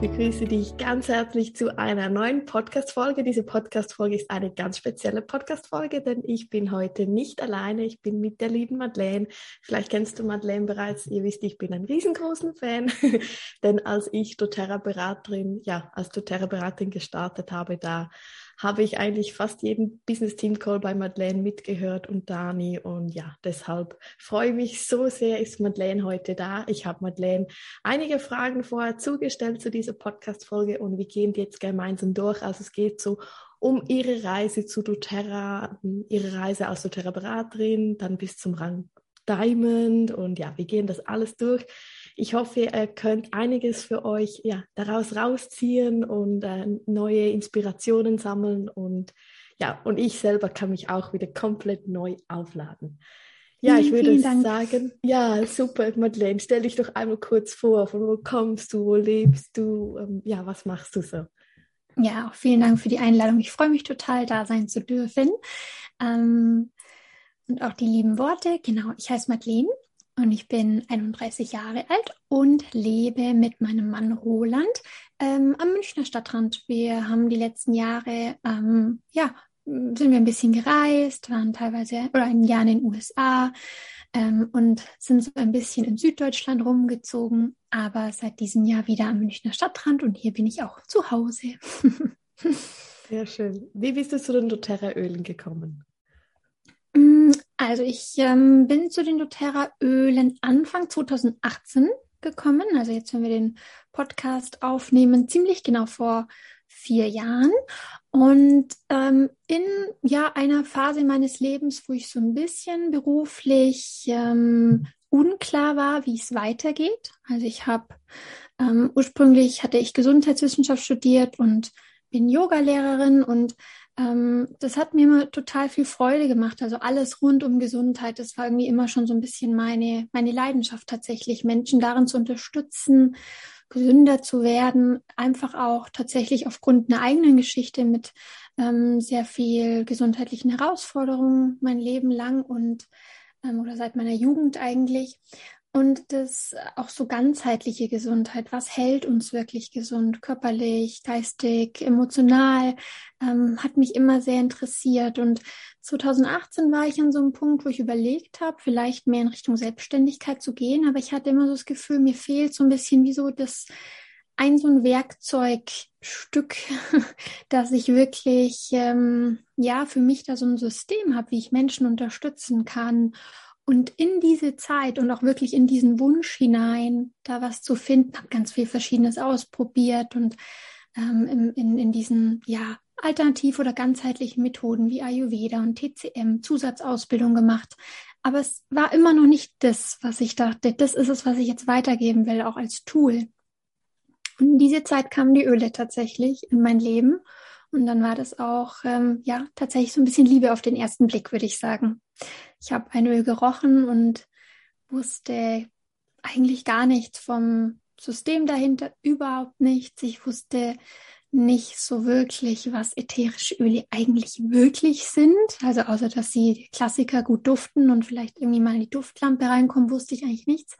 begrüße dich ganz herzlich zu einer neuen Podcast-Folge. Diese Podcast-Folge ist eine ganz spezielle Podcast-Folge, denn ich bin heute nicht alleine. Ich bin mit der lieben Madeleine. Vielleicht kennst du Madeleine bereits. Ihr wisst, ich bin ein riesengroßen Fan, denn als ich doTERRA-Beraterin, ja, als doTERRA-Beraterin gestartet habe, da habe ich eigentlich fast jeden Business Team Call bei Madeleine mitgehört und Dani. Und ja, deshalb freue ich mich so sehr, ist Madeleine heute da. Ich habe Madeleine einige Fragen vorher zugestellt zu dieser Podcast-Folge und wir gehen die jetzt gemeinsam durch. Also es geht so um ihre Reise zu doTERRA, ihre Reise als doTERRA-Beraterin, dann bis zum Rang Diamond und ja, wir gehen das alles durch. Ich hoffe, ihr könnt einiges für euch ja, daraus rausziehen und äh, neue Inspirationen sammeln und ja, und ich selber kann mich auch wieder komplett neu aufladen. Ja, ich würde sagen, ja, super, Madeleine, stell dich doch einmal kurz vor, von wo kommst du, wo lebst du, ähm, ja, was machst du so? Ja, auch vielen Dank für die Einladung. Ich freue mich total, da sein zu dürfen. Ähm, und auch die lieben Worte. Genau, ich heiße Madeleine und ich bin 31 Jahre alt und lebe mit meinem Mann Roland ähm, am Münchner Stadtrand. Wir haben die letzten Jahre, ähm, ja, sind wir ein bisschen gereist, waren teilweise oder ein Jahr in den USA ähm, und sind so ein bisschen in Süddeutschland rumgezogen, aber seit diesem Jahr wieder am Münchner Stadtrand und hier bin ich auch zu Hause. Sehr schön. Wie bist du zu den doTERRA-Ölen gekommen? Also ich ähm, bin zu den doTERRA-Ölen Anfang 2018 gekommen. Also jetzt, wenn wir den Podcast aufnehmen, ziemlich genau vor vier Jahren. Und ähm, in ja einer Phase meines Lebens, wo ich so ein bisschen beruflich ähm, unklar war, wie es weitergeht. Also ich habe ähm, ursprünglich hatte ich Gesundheitswissenschaft studiert und bin Yogalehrerin und ähm, das hat mir immer total viel Freude gemacht. Also alles rund um Gesundheit, das war irgendwie immer schon so ein bisschen meine, meine Leidenschaft tatsächlich, Menschen darin zu unterstützen, gesünder zu werden, einfach auch tatsächlich aufgrund einer eigenen Geschichte mit ähm, sehr viel gesundheitlichen Herausforderungen mein Leben lang und ähm, oder seit meiner Jugend eigentlich. Und das auch so ganzheitliche Gesundheit, was hält uns wirklich gesund, körperlich, geistig, emotional, ähm, hat mich immer sehr interessiert. Und 2018 war ich an so einem Punkt, wo ich überlegt habe, vielleicht mehr in Richtung Selbstständigkeit zu gehen. Aber ich hatte immer so das Gefühl, mir fehlt so ein bisschen wie so das ein so ein Werkzeugstück, dass ich wirklich ähm, ja für mich da so ein System habe, wie ich Menschen unterstützen kann und in diese Zeit und auch wirklich in diesen Wunsch hinein, da was zu finden, habe ganz viel Verschiedenes ausprobiert und ähm, in, in, in diesen ja alternativ oder ganzheitlichen Methoden wie Ayurveda und TCM Zusatzausbildung gemacht. Aber es war immer noch nicht das, was ich dachte. Das ist es, was ich jetzt weitergeben will, auch als Tool. Und in diese Zeit kamen die Öle tatsächlich in mein Leben. Und dann war das auch, ähm, ja, tatsächlich so ein bisschen Liebe auf den ersten Blick, würde ich sagen. Ich habe ein Öl gerochen und wusste eigentlich gar nichts vom System dahinter, überhaupt nichts. Ich wusste nicht so wirklich, was ätherische Öle eigentlich wirklich sind. Also außer, dass sie Klassiker gut duften und vielleicht irgendwie mal in die Duftlampe reinkommen, wusste ich eigentlich nichts.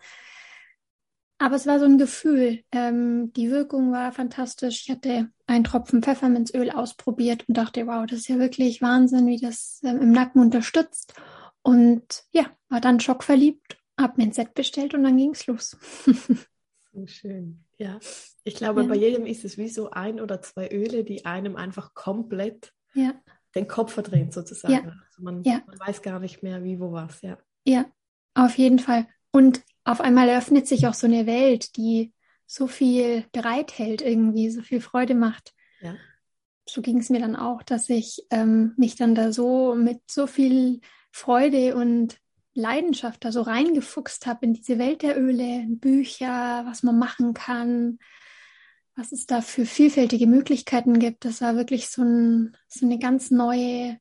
Aber es war so ein Gefühl. Ähm, die Wirkung war fantastisch. Ich hatte einen Tropfen Pfefferminzöl ausprobiert und dachte, wow, das ist ja wirklich Wahnsinn, wie das ähm, im Nacken unterstützt. Und ja, war dann schockverliebt, habe mir ein Set bestellt und dann ging es los. so schön. Ja, ich glaube, ja. bei jedem ist es wie so ein oder zwei Öle, die einem einfach komplett ja. den Kopf verdrehen, sozusagen. Ja. Also man, man weiß gar nicht mehr, wie, wo, was. Ja. ja, auf jeden Fall. Und auf einmal eröffnet sich auch so eine Welt, die so viel bereithält, irgendwie, so viel Freude macht. Ja. So ging es mir dann auch, dass ich ähm, mich dann da so mit so viel Freude und Leidenschaft da so reingefuchst habe in diese Welt der Öle, Bücher, was man machen kann, was es da für vielfältige Möglichkeiten gibt. Das war wirklich so, ein, so eine ganz neue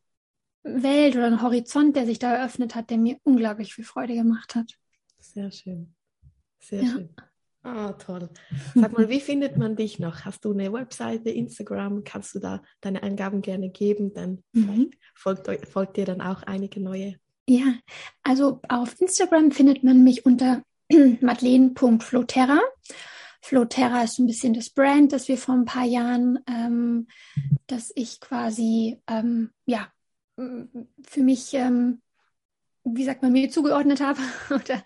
Welt oder ein Horizont, der sich da eröffnet hat, der mir unglaublich viel Freude gemacht hat. Sehr schön. Sehr ja. schön. Ah, toll. Sag mal, wie findet man dich noch? Hast du eine Webseite, Instagram? Kannst du da deine Angaben gerne geben? Dann mhm. folgt, folgt dir dann auch einige neue. Ja, also auf Instagram findet man mich unter madeleine.floterra Floterra ist ein bisschen das Brand, das wir vor ein paar Jahren, ähm, dass ich quasi, ähm, ja, für mich, ähm, wie sagt man, mir zugeordnet habe oder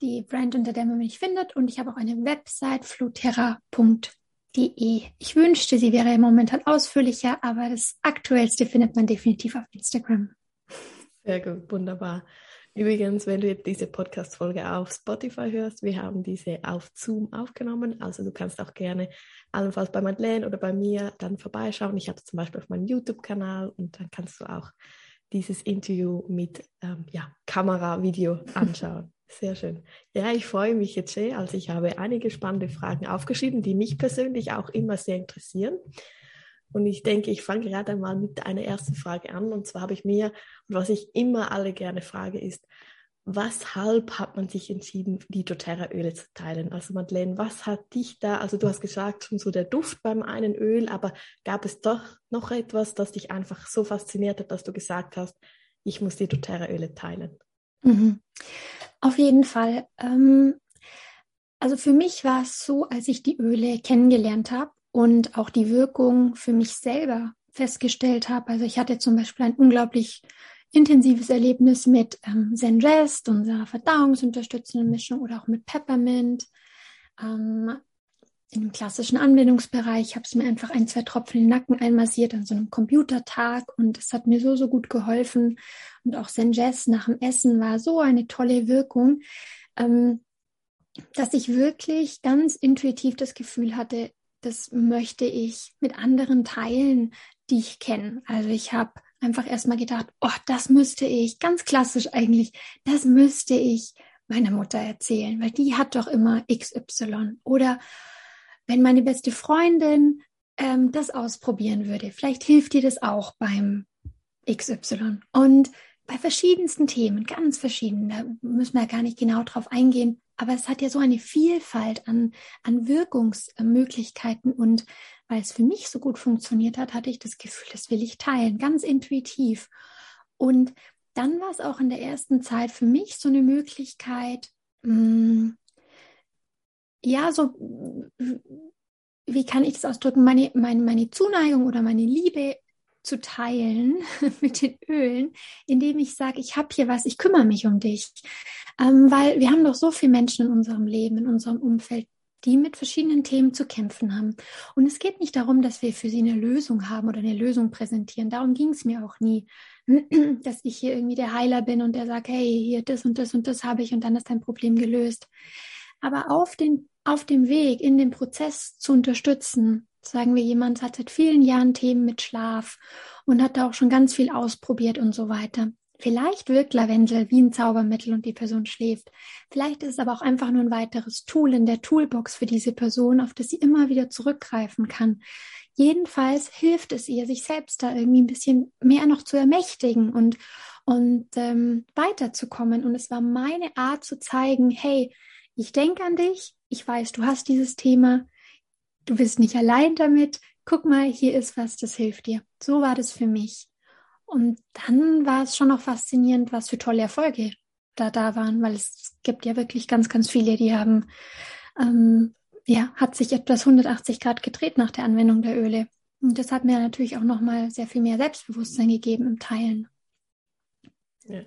die Brand, unter der man mich findet. Und ich habe auch eine Website, floterra.de. Ich wünschte, sie wäre momentan ausführlicher, aber das Aktuellste findet man definitiv auf Instagram. Sehr gut, wunderbar. Übrigens, wenn du jetzt diese Podcast-Folge auf Spotify hörst, wir haben diese auf Zoom aufgenommen. Also du kannst auch gerne allenfalls bei Madeleine oder bei mir dann vorbeischauen. Ich habe zum Beispiel auf meinem YouTube-Kanal und dann kannst du auch dieses Interview mit ähm, ja, Kamera, Video anschauen. Sehr schön. Ja, ich freue mich jetzt sehr. Also ich habe einige spannende Fragen aufgeschrieben, die mich persönlich auch immer sehr interessieren. Und ich denke, ich fange gerade mal mit einer ersten Frage an. Und zwar habe ich mir, und was ich immer alle gerne frage, ist, weshalb hat man sich entschieden, die doTERRA-Öle zu teilen? Also Madeleine, was hat dich da, also du hast gesagt, schon so der Duft beim einen Öl, aber gab es doch noch etwas, das dich einfach so fasziniert hat, dass du gesagt hast, ich muss die doTERRA-Öle teilen? Mhm. Auf jeden Fall. Ähm, also für mich war es so, als ich die Öle kennengelernt habe, und auch die Wirkung für mich selber festgestellt habe. Also ich hatte zum Beispiel ein unglaublich intensives Erlebnis mit ähm, Zenrest, unserer verdauungsunterstützenden Mischung oder auch mit Peppermint. Ähm, in dem klassischen Anwendungsbereich habe es mir einfach ein, zwei Tropfen in den Nacken einmassiert an so einem Computertag und es hat mir so, so gut geholfen. Und auch Zenjess nach dem Essen war so eine tolle Wirkung, ähm, dass ich wirklich ganz intuitiv das Gefühl hatte, das möchte ich mit anderen teilen, die ich kenne. Also ich habe einfach erstmal gedacht, oh, das müsste ich, ganz klassisch eigentlich, das müsste ich meiner Mutter erzählen, weil die hat doch immer XY. Oder wenn meine beste Freundin ähm, das ausprobieren würde, vielleicht hilft dir das auch beim XY. Und bei verschiedensten Themen, ganz verschieden, da müssen wir ja gar nicht genau drauf eingehen, aber es hat ja so eine Vielfalt an, an Wirkungsmöglichkeiten und weil es für mich so gut funktioniert hat, hatte ich das Gefühl, das will ich teilen, ganz intuitiv. Und dann war es auch in der ersten Zeit für mich so eine Möglichkeit, mh, hm, ja, so, wie kann ich das ausdrücken, meine, meine, meine Zuneigung oder meine Liebe zu teilen mit den Ölen, indem ich sage, ich habe hier was, ich kümmere mich um dich. Ähm, weil wir haben doch so viele Menschen in unserem Leben, in unserem Umfeld, die mit verschiedenen Themen zu kämpfen haben. Und es geht nicht darum, dass wir für sie eine Lösung haben oder eine Lösung präsentieren. Darum ging es mir auch nie, dass ich hier irgendwie der Heiler bin und der sagt, hey, hier das und das und das habe ich und dann ist dein Problem gelöst. Aber auf, den, auf dem Weg, in dem Prozess zu unterstützen, sagen wir, jemand hat seit vielen Jahren Themen mit Schlaf und hat da auch schon ganz viel ausprobiert und so weiter. Vielleicht wirkt Lavendel wie ein Zaubermittel und die Person schläft. Vielleicht ist es aber auch einfach nur ein weiteres Tool in der Toolbox für diese Person, auf das sie immer wieder zurückgreifen kann. Jedenfalls hilft es ihr, sich selbst da irgendwie ein bisschen mehr noch zu ermächtigen und, und ähm, weiterzukommen. Und es war meine Art zu zeigen, hey, ich denke an dich, ich weiß, du hast dieses Thema, du bist nicht allein damit. Guck mal, hier ist was, das hilft dir. So war das für mich. Und dann war es schon noch faszinierend, was für tolle Erfolge da da waren, weil es gibt ja wirklich ganz, ganz viele, die haben, ähm, ja, hat sich etwas 180 Grad gedreht nach der Anwendung der Öle. Und das hat mir natürlich auch nochmal sehr viel mehr Selbstbewusstsein gegeben im Teilen. Ja.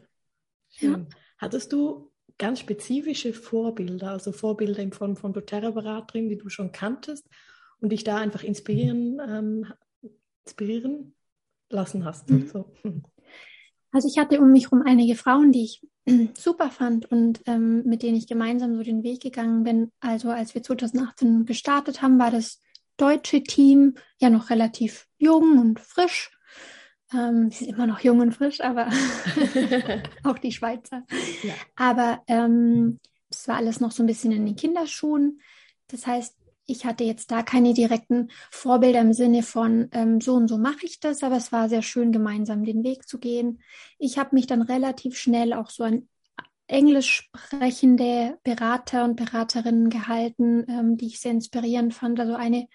ja. Hattest du ganz spezifische Vorbilder, also Vorbilder in Form von doTERRA-Beraterin, die du schon kanntest und dich da einfach inspirieren, ähm, inspirieren lassen hast. Mhm. So. Also ich hatte um mich herum einige Frauen, die ich super fand und ähm, mit denen ich gemeinsam so den Weg gegangen bin. Also als wir 2018 gestartet haben, war das deutsche Team ja noch relativ jung und frisch. Ähm, sie sind immer noch jung und frisch, aber auch die Schweizer. Ja. Aber ähm, es war alles noch so ein bisschen in den Kinderschuhen. Das heißt, ich hatte jetzt da keine direkten Vorbilder im Sinne von ähm, so und so mache ich das, aber es war sehr schön, gemeinsam den Weg zu gehen. Ich habe mich dann relativ schnell auch so an englisch sprechende Berater und Beraterinnen gehalten, ähm, die ich sehr inspirierend fand. Also eine,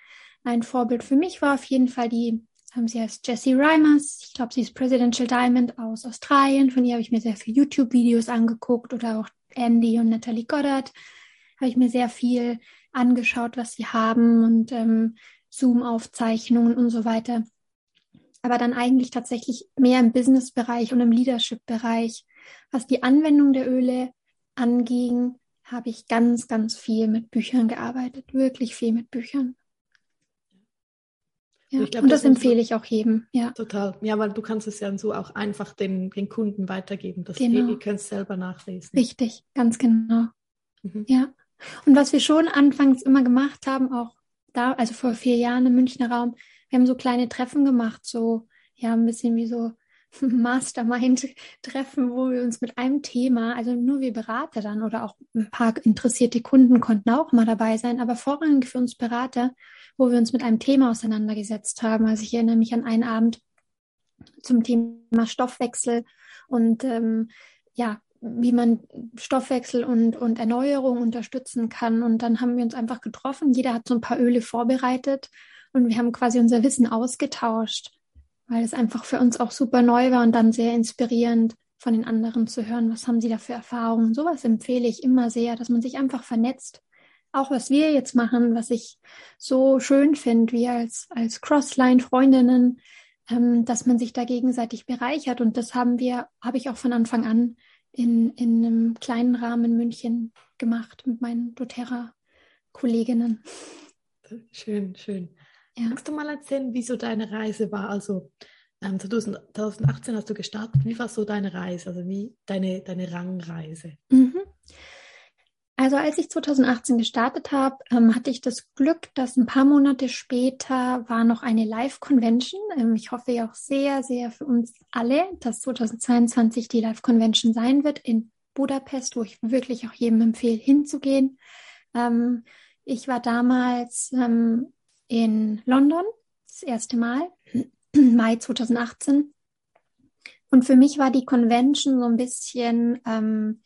ein Vorbild für mich war auf jeden Fall die, ähm, sie heißt Jessie Reimers. Ich glaube, sie ist Presidential Diamond aus Australien. Von ihr habe ich mir sehr viele YouTube-Videos angeguckt oder auch Andy und Natalie Goddard habe ich mir sehr viel angeschaut, was sie haben und ähm, Zoom-Aufzeichnungen und so weiter. Aber dann eigentlich tatsächlich mehr im Business-Bereich und im Leadership-Bereich. Was die Anwendung der Öle anging, habe ich ganz, ganz viel mit Büchern gearbeitet. Wirklich viel mit Büchern. Ja, glaub, und das, das empfehle ich auch jedem. Ja. Total. Ja, weil du kannst es ja so auch einfach den, den Kunden weitergeben. Das genau. die können es selber nachlesen. Richtig, ganz genau. Mhm. Ja. Und was wir schon anfangs immer gemacht haben, auch da, also vor vier Jahren im Münchner Raum, wir haben so kleine Treffen gemacht, so, ja, ein bisschen wie so Mastermind-Treffen, wo wir uns mit einem Thema, also nur wir Berater dann oder auch ein paar interessierte Kunden konnten auch mal dabei sein, aber vorrangig für uns Berater, wo wir uns mit einem Thema auseinandergesetzt haben. Also ich erinnere mich an einen Abend zum Thema Stoffwechsel und ähm, ja, wie man Stoffwechsel und, und Erneuerung unterstützen kann. Und dann haben wir uns einfach getroffen. Jeder hat so ein paar Öle vorbereitet und wir haben quasi unser Wissen ausgetauscht, weil es einfach für uns auch super neu war und dann sehr inspirierend von den anderen zu hören, was haben sie da für Erfahrungen. Sowas empfehle ich immer sehr, dass man sich einfach vernetzt. Auch was wir jetzt machen, was ich so schön finde, wir als, als Crossline-Freundinnen, ähm, dass man sich da gegenseitig bereichert. Und das haben wir, habe ich auch von Anfang an in, in einem kleinen Rahmen in München gemacht mit meinen doTERRA-Kolleginnen. Schön, schön. Ja. Magst du mal erzählen, wie so deine Reise war? Also ähm, 2018 hast du gestartet. Wie war so deine Reise, also wie deine, deine Rangreise? Mhm. Also als ich 2018 gestartet habe, ähm, hatte ich das Glück, dass ein paar Monate später war noch eine Live-Convention. Ähm, ich hoffe ja auch sehr, sehr für uns alle, dass 2022 die Live-Convention sein wird in Budapest, wo ich wirklich auch jedem empfehle, hinzugehen. Ähm, ich war damals ähm, in London, das erste Mal, Mai 2018. Und für mich war die Convention so ein bisschen ähm,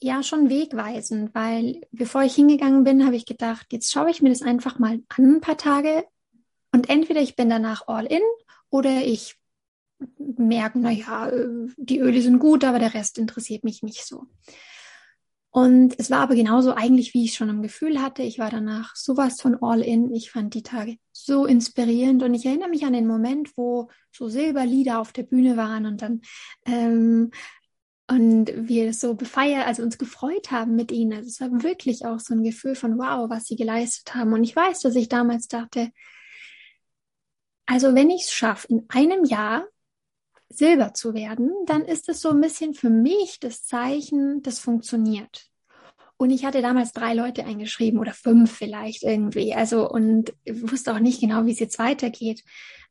ja schon wegweisend, weil bevor ich hingegangen bin, habe ich gedacht, jetzt schaue ich mir das einfach mal an ein paar Tage und entweder ich bin danach all in oder ich merke, naja, die Öle sind gut, aber der Rest interessiert mich nicht so. Und es war aber genauso eigentlich, wie ich schon im Gefühl hatte. Ich war danach sowas von all in. Ich fand die Tage so inspirierend und ich erinnere mich an den Moment, wo so Silberlieder auf der Bühne waren und dann ähm, und wir so befeiert, also uns gefreut haben mit ihnen. Also es war wirklich auch so ein Gefühl von wow, was sie geleistet haben. Und ich weiß, dass ich damals dachte, also wenn ich es schaffe, in einem Jahr Silber zu werden, dann ist es so ein bisschen für mich das Zeichen, das funktioniert. Und ich hatte damals drei Leute eingeschrieben oder fünf vielleicht irgendwie. Also und wusste auch nicht genau, wie es jetzt weitergeht.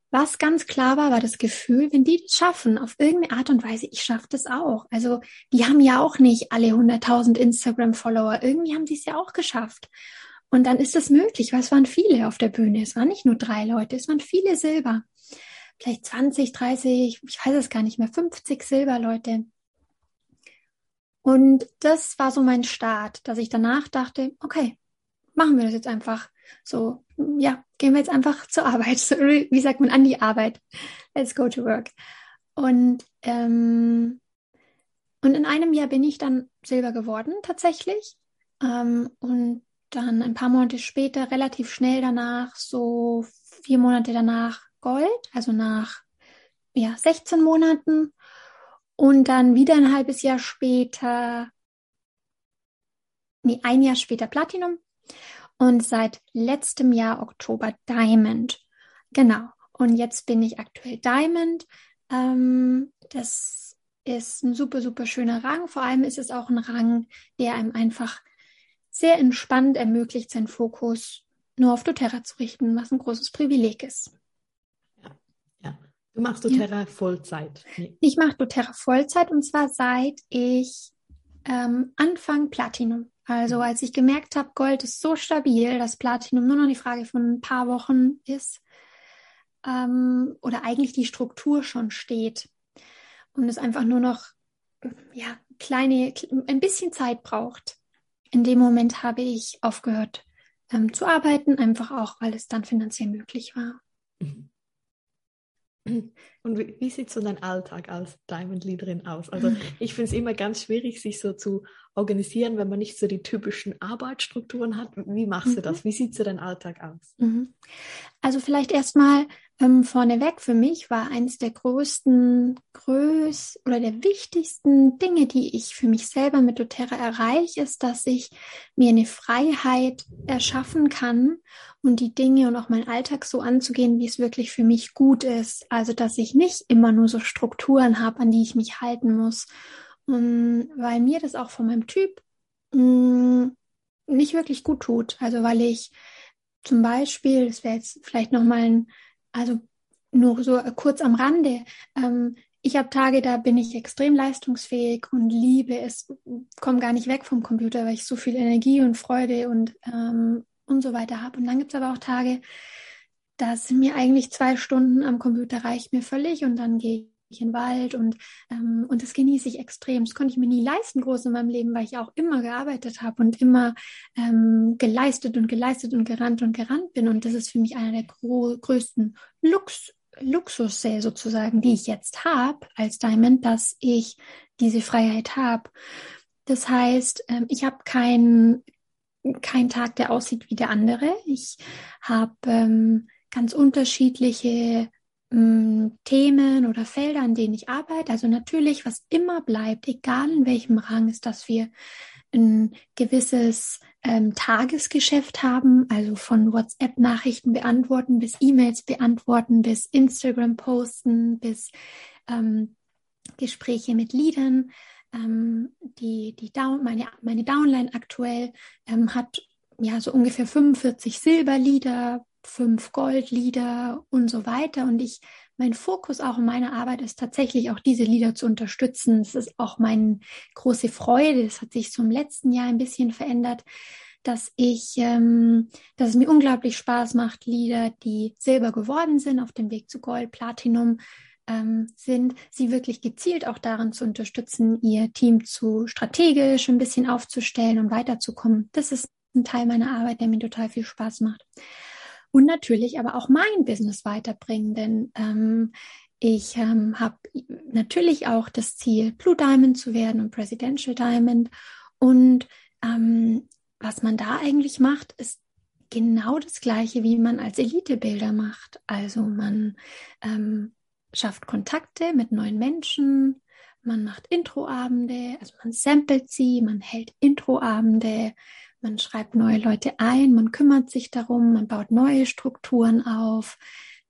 Was ganz klar war, war das Gefühl, wenn die das schaffen, auf irgendeine Art und Weise, ich schaffe das auch. Also die haben ja auch nicht alle 100.000 Instagram-Follower. Irgendwie haben sie es ja auch geschafft. Und dann ist es möglich, weil es waren viele auf der Bühne. Es waren nicht nur drei Leute, es waren viele Silber. Vielleicht 20, 30, ich weiß es gar nicht mehr, 50 Silberleute. Und das war so mein Start, dass ich danach dachte, okay, machen wir das jetzt einfach. So, ja, gehen wir jetzt einfach zur Arbeit. Wie sagt man an die Arbeit? Let's go to work. Und, ähm, und in einem Jahr bin ich dann Silber geworden, tatsächlich. Ähm, und dann ein paar Monate später, relativ schnell danach, so vier Monate danach Gold, also nach ja, 16 Monaten. Und dann wieder ein halbes Jahr später, nee, ein Jahr später Platinum und seit letztem Jahr Oktober Diamond. Genau. Und jetzt bin ich aktuell Diamond. Ähm, das ist ein super, super schöner Rang. Vor allem ist es auch ein Rang, der einem einfach sehr entspannt ermöglicht, seinen Fokus nur auf doTERRA zu richten, was ein großes Privileg ist. Ja, ja. Du machst doTERRA ja. Vollzeit. Nee. Ich mache doTERRA Vollzeit und zwar seit ich ähm, Anfang Platinum. Also mhm. als ich gemerkt habe, Gold ist so stabil, dass Platinum nur noch die Frage von ein paar Wochen ist ähm, oder eigentlich die Struktur schon steht und es einfach nur noch ja kleine ein bisschen Zeit braucht. In dem Moment habe ich aufgehört ähm, zu arbeiten, einfach auch, weil es dann finanziell möglich war. Mhm. Und wie, wie, sieht so dein Alltag als Diamond-Leaderin aus? Also ich finde es immer ganz schwierig, sich so zu organisieren, wenn man nicht so die typischen Arbeitsstrukturen hat. Wie machst mhm. du das? Wie sieht so dein Alltag aus? Mhm. Also vielleicht erstmal ähm, vorneweg für mich war eines der größten, größ oder der wichtigsten Dinge, die ich für mich selber mit doTERRA erreiche, ist, dass ich mir eine Freiheit erschaffen kann und die Dinge und auch meinen Alltag so anzugehen, wie es wirklich für mich gut ist. Also, dass ich nicht immer nur so Strukturen habe, an die ich mich halten muss. Und weil mir das auch von meinem Typ mh, mm, nicht wirklich gut tut. Also, weil ich zum Beispiel, das wäre jetzt vielleicht nochmal ein also nur so kurz am Rande. Ähm, ich habe Tage, da bin ich extrem leistungsfähig und liebe es, komme gar nicht weg vom Computer, weil ich so viel Energie und Freude und, ähm, und so weiter habe. Und dann gibt es aber auch Tage, da sind mir eigentlich zwei Stunden am Computer reicht mir völlig und dann gehe in den Wald und, ähm, und das genieße ich extrem. Das konnte ich mir nie leisten, groß in meinem Leben, weil ich auch immer gearbeitet habe und immer ähm, geleistet und geleistet und gerannt und gerannt bin. Und das ist für mich einer der größten Lux Luxusse sozusagen, die ich jetzt habe als Diamond, dass ich diese Freiheit habe. Das heißt, ähm, ich habe keinen kein Tag, der aussieht wie der andere. Ich habe ähm, ganz unterschiedliche Mm, Themen oder Felder, an denen ich arbeite. Also natürlich, was immer bleibt, egal in welchem Rang, ist, dass wir ein gewisses ähm, Tagesgeschäft haben, also von WhatsApp-Nachrichten beantworten bis E-Mails beantworten, bis Instagram posten, bis ähm, Gespräche mit Liedern. Ähm, die, die Down, meine, meine Downline aktuell ähm, hat ja so ungefähr 45 Silberlieder fünf Goldlieder und so weiter. Und ich, mein Fokus auch in meiner Arbeit ist tatsächlich auch diese Lieder zu unterstützen. Es ist auch meine große Freude. Das hat sich im letzten Jahr ein bisschen verändert, dass ich, ähm, dass es mir unglaublich Spaß macht, Lieder, die Silber geworden sind, auf dem Weg zu Gold, Platinum, ähm, sind, sie wirklich gezielt auch darin zu unterstützen, ihr Team zu strategisch ein bisschen aufzustellen und weiterzukommen. Das ist ein Teil meiner Arbeit, der mir total viel Spaß macht und natürlich aber auch mein Business weiterbringen, denn ähm, ich ähm, habe natürlich auch das Ziel, Blue Diamond zu werden und Presidential Diamond. Und ähm, was man da eigentlich macht, ist genau das Gleiche, wie man als Elitebilder macht. Also man ähm, schafft Kontakte mit neuen Menschen, man macht Introabende, also man samplet sie, man hält Introabende, man schreibt neue Leute ein, man kümmert sich darum, man baut neue Strukturen auf.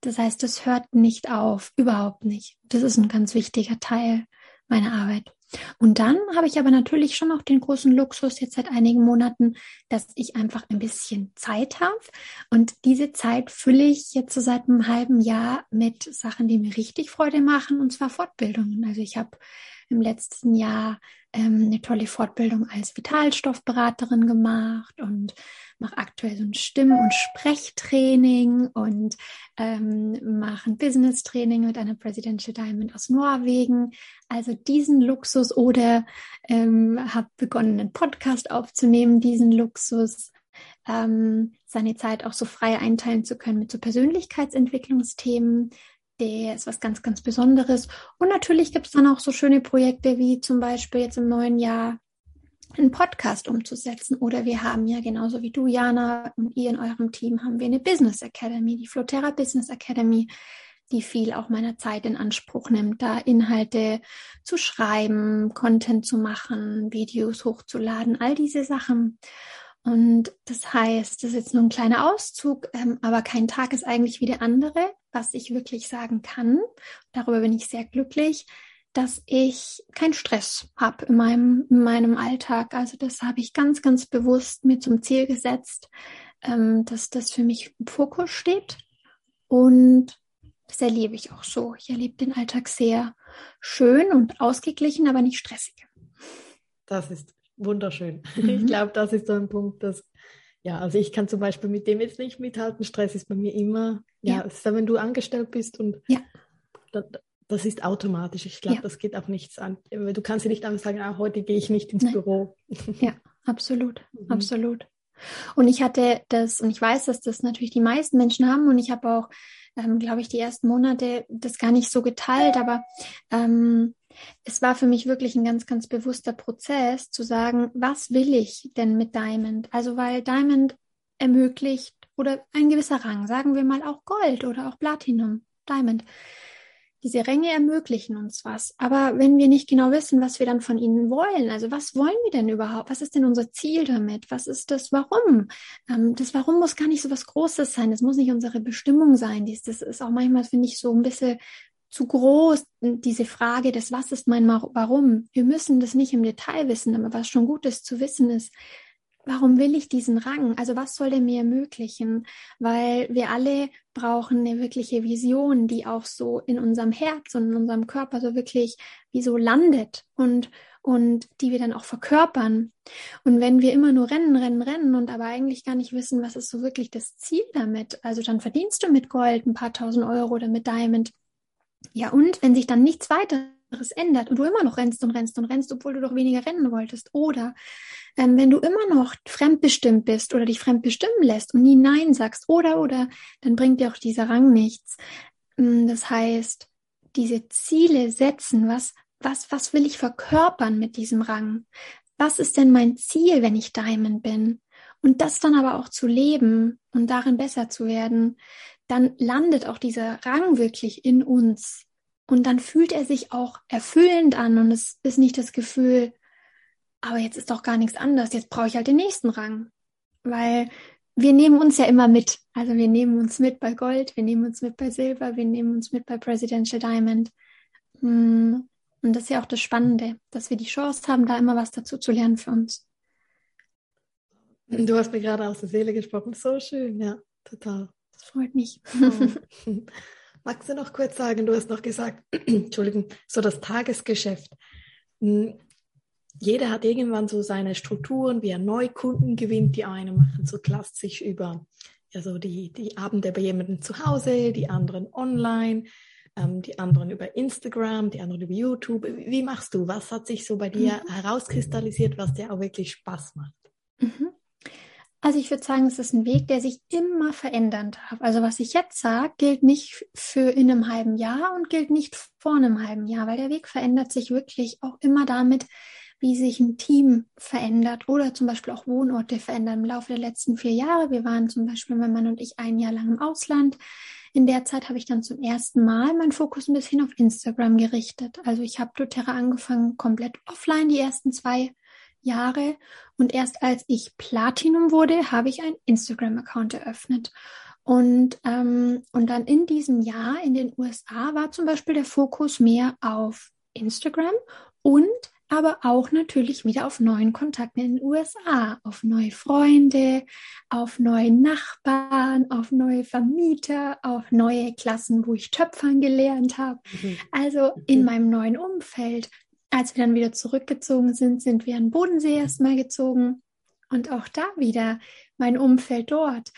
Das heißt, es hört nicht auf, überhaupt nicht. Das ist ein ganz wichtiger Teil meiner Arbeit. Und dann habe ich aber natürlich schon auch den großen Luxus jetzt seit einigen Monaten, dass ich einfach ein bisschen Zeit habe. Und diese Zeit fülle ich jetzt so seit einem halben Jahr mit Sachen, die mir richtig Freude machen, und zwar Fortbildungen. Also ich habe im letzten Jahr ähm, eine tolle Fortbildung als Vitalstoffberaterin gemacht und mache aktuell so ein Stimm- und Sprechtraining und ähm, mache ein Business-Training mit einer Presidential Diamond aus Norwegen. Also diesen Luxus oder ähm, habe begonnen, einen Podcast aufzunehmen, diesen Luxus ähm, seine Zeit auch so frei einteilen zu können mit so Persönlichkeitsentwicklungsthemen, der ist was ganz, ganz Besonderes. Und natürlich gibt es dann auch so schöne Projekte wie zum Beispiel jetzt im neuen Jahr einen Podcast umzusetzen. Oder wir haben ja genauso wie du, Jana, und ihr in eurem Team haben wir eine Business Academy, die Floterra Business Academy, die viel auch meiner Zeit in Anspruch nimmt, da Inhalte zu schreiben, Content zu machen, Videos hochzuladen, all diese Sachen. Und das heißt, das ist jetzt nur ein kleiner Auszug, ähm, aber kein Tag ist eigentlich wie der andere. Was ich wirklich sagen kann, darüber bin ich sehr glücklich, dass ich keinen Stress habe in meinem, in meinem Alltag. Also das habe ich ganz, ganz bewusst mir zum Ziel gesetzt, ähm, dass das für mich im Fokus steht. Und das erlebe ich auch so. Ich erlebe den Alltag sehr schön und ausgeglichen, aber nicht stressig. Das ist wunderschön. Mhm. Ich glaube, das ist so ein Punkt, dass, ja, also ich kann zum Beispiel mit dem jetzt nicht mithalten. Stress ist bei mir immer, ja, ja. ist wenn du angestellt bist und ja. das, das ist automatisch. Ich glaube, ja. das geht auch nichts an. Du kannst ja nicht einfach sagen, ah, heute gehe ich nicht ins Nein. Büro. Ja, absolut, mhm. absolut. Und ich hatte das, und ich weiß, dass das natürlich die meisten Menschen haben, und ich habe auch ähm, glaube ich, die ersten Monate das gar nicht so geteilt, aber ähm, es war für mich wirklich ein ganz, ganz bewusster Prozess zu sagen, was will ich denn mit Diamond? Also weil Diamond ermöglicht oder ein gewisser Rang, sagen wir mal auch Gold oder auch Platinum, Diamond. Diese Ränge ermöglichen uns was. Aber wenn wir nicht genau wissen, was wir dann von ihnen wollen, also was wollen wir denn überhaupt? Was ist denn unser Ziel damit? Was ist das Warum? Ähm, das Warum muss gar nicht so was Großes sein. Das muss nicht unsere Bestimmung sein. Das ist auch manchmal, finde ich, so ein bisschen zu groß, diese Frage des Was ist mein Warum? Wir müssen das nicht im Detail wissen, aber was schon gut ist zu wissen ist, warum will ich diesen Rang? Also was soll der mir ermöglichen? Weil wir alle brauchen eine wirkliche Vision, die auch so in unserem Herz und in unserem Körper so wirklich wie so landet und und die wir dann auch verkörpern. Und wenn wir immer nur rennen, rennen, rennen und aber eigentlich gar nicht wissen, was ist so wirklich das Ziel damit, also dann verdienst du mit Gold ein paar tausend Euro oder mit Diamond. Ja, und wenn sich dann nichts weiteres ändert und du immer noch rennst und rennst und rennst, obwohl du doch weniger rennen wolltest, oder ähm, wenn du immer noch fremdbestimmt bist oder dich fremdbestimmen lässt und nie Nein sagst oder oder, dann bringt dir auch dieser Rang nichts. Mm, das heißt, diese Ziele setzen, was, was, was will ich verkörpern mit diesem Rang? Was ist denn mein Ziel, wenn ich Diamond bin? Und das dann aber auch zu leben und darin besser zu werden, dann landet auch dieser Rang wirklich in uns. Und dann fühlt er sich auch erfüllend an und es ist nicht das Gefühl, aber jetzt ist doch gar nichts anders, jetzt brauche ich halt den nächsten Rang. Weil wir nehmen uns ja immer mit. Also wir nehmen uns mit bei Gold, wir nehmen uns mit bei Silber, wir nehmen uns mit bei Presidential Diamond. Hm. Und das ist ja auch das Spannende, dass wir die Chance haben, da immer was dazu zu lernen für uns. Du hast mir gerade aus der Seele gesprochen. So schön, ja, total. Das freut mich. Oh. Magst du noch kurz sagen, du hast noch gesagt, Entschuldigung, so das Tagesgeschäft. Hm, jeder hat irgendwann so seine Strukturen, wie er Neukunden gewinnt. Die einen machen so klassisch über also die, die Abende bei jemandem zu Hause, die anderen online, ähm, die anderen über Instagram, die anderen über YouTube. Wie machst du? Was hat sich so bei dir mhm. herauskristallisiert, was dir auch wirklich Spaß macht? Mhm. Also ich würde sagen, es ist ein Weg, der sich immer verändern darf. Also was ich jetzt sage, gilt nicht für in einem halben Jahr und gilt nicht vor einem halben Jahr, weil der Weg verändert sich wirklich auch immer damit, wie sich ein Team verändert oder zum Beispiel auch Wohnorte verändern im Laufe der letzten vier Jahre. Wir waren zum Beispiel, mein Mann und ich, ein Jahr lang im Ausland. In der Zeit habe ich dann zum ersten Mal meinen Fokus ein bisschen auf Instagram gerichtet. Also ich habe doTERRA angefangen komplett offline die ersten zwei Jahre und erst als ich Platinum wurde, habe ich einen Instagram-Account eröffnet. Und, ähm, und dann in diesem Jahr in den USA war zum Beispiel der Fokus mehr auf Instagram und aber auch natürlich wieder auf neuen Kontakten in den USA, auf neue Freunde, auf neue Nachbarn, auf neue Vermieter, auf neue Klassen, wo ich Töpfern gelernt habe. Mhm. Also in meinem neuen Umfeld. Als wir dann wieder zurückgezogen sind, sind wir an Bodensee erstmal gezogen und auch da wieder mein Umfeld dort.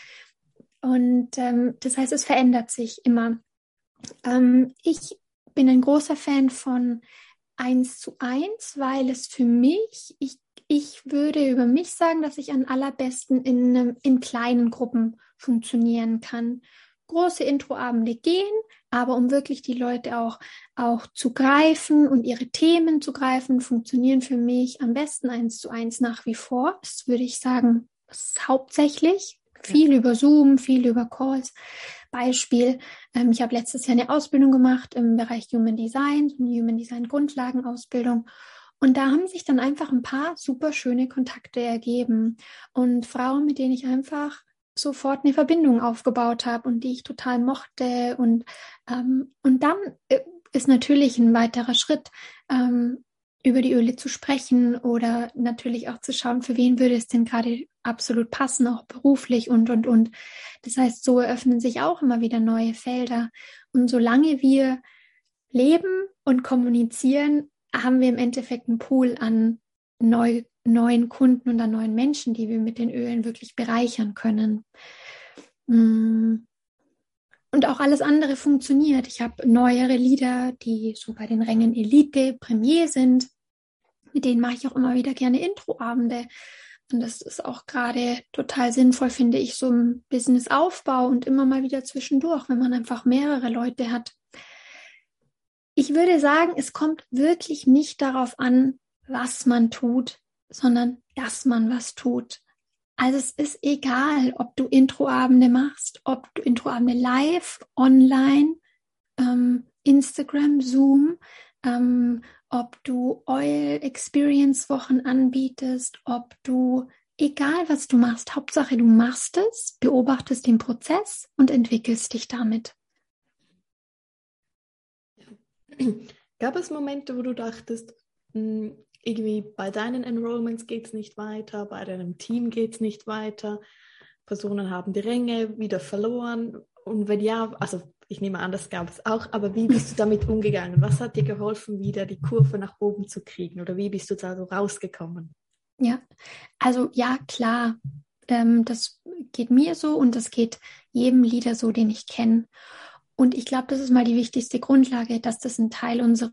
Und ähm, das heißt, es verändert sich immer. Ähm, ich bin ein großer Fan von eins zu eins, weil es für mich, ich, ich würde über mich sagen, dass ich am allerbesten in, in kleinen Gruppen funktionieren kann. Große Introabende gehen, aber um wirklich die Leute auch, auch zu greifen und ihre Themen zu greifen, funktionieren für mich am besten eins zu eins nach wie vor. Das würde ich sagen, hauptsächlich. Viel ja. über Zoom, viel über Calls. Beispiel, ähm, ich habe letztes Jahr eine Ausbildung gemacht im Bereich Human Design, eine Human Design Grundlagenausbildung. Und da haben sich dann einfach ein paar super schöne Kontakte ergeben und Frauen, mit denen ich einfach sofort eine Verbindung aufgebaut habe und die ich total mochte. Und, ähm, und dann äh, ist natürlich ein weiterer Schritt, ähm, über die Öle zu sprechen oder natürlich auch zu schauen, für wen würde es denn gerade absolut passen, auch beruflich und, und, und. Das heißt, so eröffnen sich auch immer wieder neue Felder. Und solange wir leben und kommunizieren, haben wir im Endeffekt einen Pool an neu, neuen Kunden und an neuen Menschen, die wir mit den Ölen wirklich bereichern können. Mm. Und auch alles andere funktioniert. Ich habe neuere Lieder, die so bei den Rängen Elite, Premier sind. Mit denen mache ich auch immer wieder gerne Introabende, Und das ist auch gerade total sinnvoll, finde ich, so im Businessaufbau und immer mal wieder zwischendurch, wenn man einfach mehrere Leute hat. Ich würde sagen, es kommt wirklich nicht darauf an, was man tut, sondern dass man was tut. Also es ist egal, ob du Introabende machst, ob du Introabende live, online, ähm, Instagram, Zoom, ähm, ob du Oil Experience Wochen anbietest, ob du, egal was du machst, Hauptsache du machst es, beobachtest den Prozess und entwickelst dich damit. Gab es Momente, wo du dachtest, hm, irgendwie bei deinen Enrollments geht es nicht weiter, bei deinem Team geht es nicht weiter, Personen haben die Ränge wieder verloren und wenn ja, also ich nehme an, das gab es auch, aber wie bist du damit umgegangen? Was hat dir geholfen, wieder die Kurve nach oben zu kriegen oder wie bist du da so rausgekommen? Ja, also ja, klar, ähm, das geht mir so und das geht jedem Leader so, den ich kenne. Und ich glaube, das ist mal die wichtigste Grundlage, dass das ein Teil unserer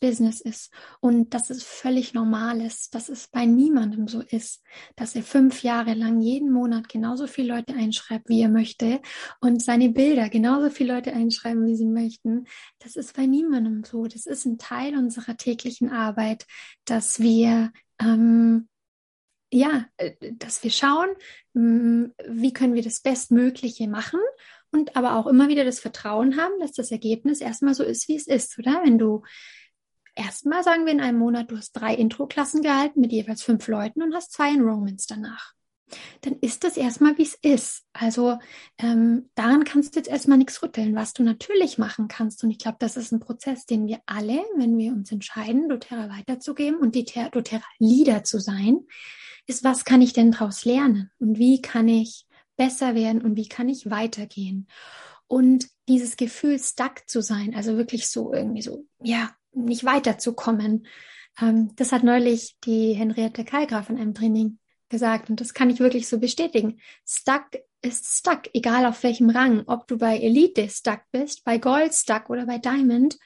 Business ist und dass es völlig normal ist, dass es bei niemandem so ist, dass er fünf Jahre lang jeden Monat genauso viele Leute einschreibt, wie er möchte und seine Bilder genauso viele Leute einschreiben, wie sie möchten. Das ist bei niemandem so. Das ist ein Teil unserer täglichen Arbeit, dass wir ähm, ja, äh, dass wir schauen, mm, wie können wir das Bestmögliche machen und aber auch immer wieder das Vertrauen haben, dass das Ergebnis erstmal so ist, wie es ist, oder? Wenn du erstmal sagen wir in einem Monat, du hast drei Intro-Klassen gehalten mit jeweils fünf Leuten und hast zwei Enrollments danach. Dann ist das erstmal, wie es ist. Also ähm, daran kannst du jetzt erstmal nichts rütteln, was du natürlich machen kannst. Und ich glaube, das ist ein Prozess, den wir alle, wenn wir uns entscheiden, doTERRA weiterzugeben und die doTERRA Leader zu sein, ist, was kann ich denn daraus lernen? Und wie kann ich besser werden und wie kann ich weitergehen? Und dieses Gefühl, stuck zu sein, also wirklich so irgendwie so, ja, nicht weiterzukommen. Ähm, das hat neulich die Henriette Kalgraf in einem Training gesagt und das kann ich wirklich so bestätigen. Stuck ist stuck, egal auf welchem Rang, ob du bei Elite stuck bist, bei Gold stuck oder bei Diamond.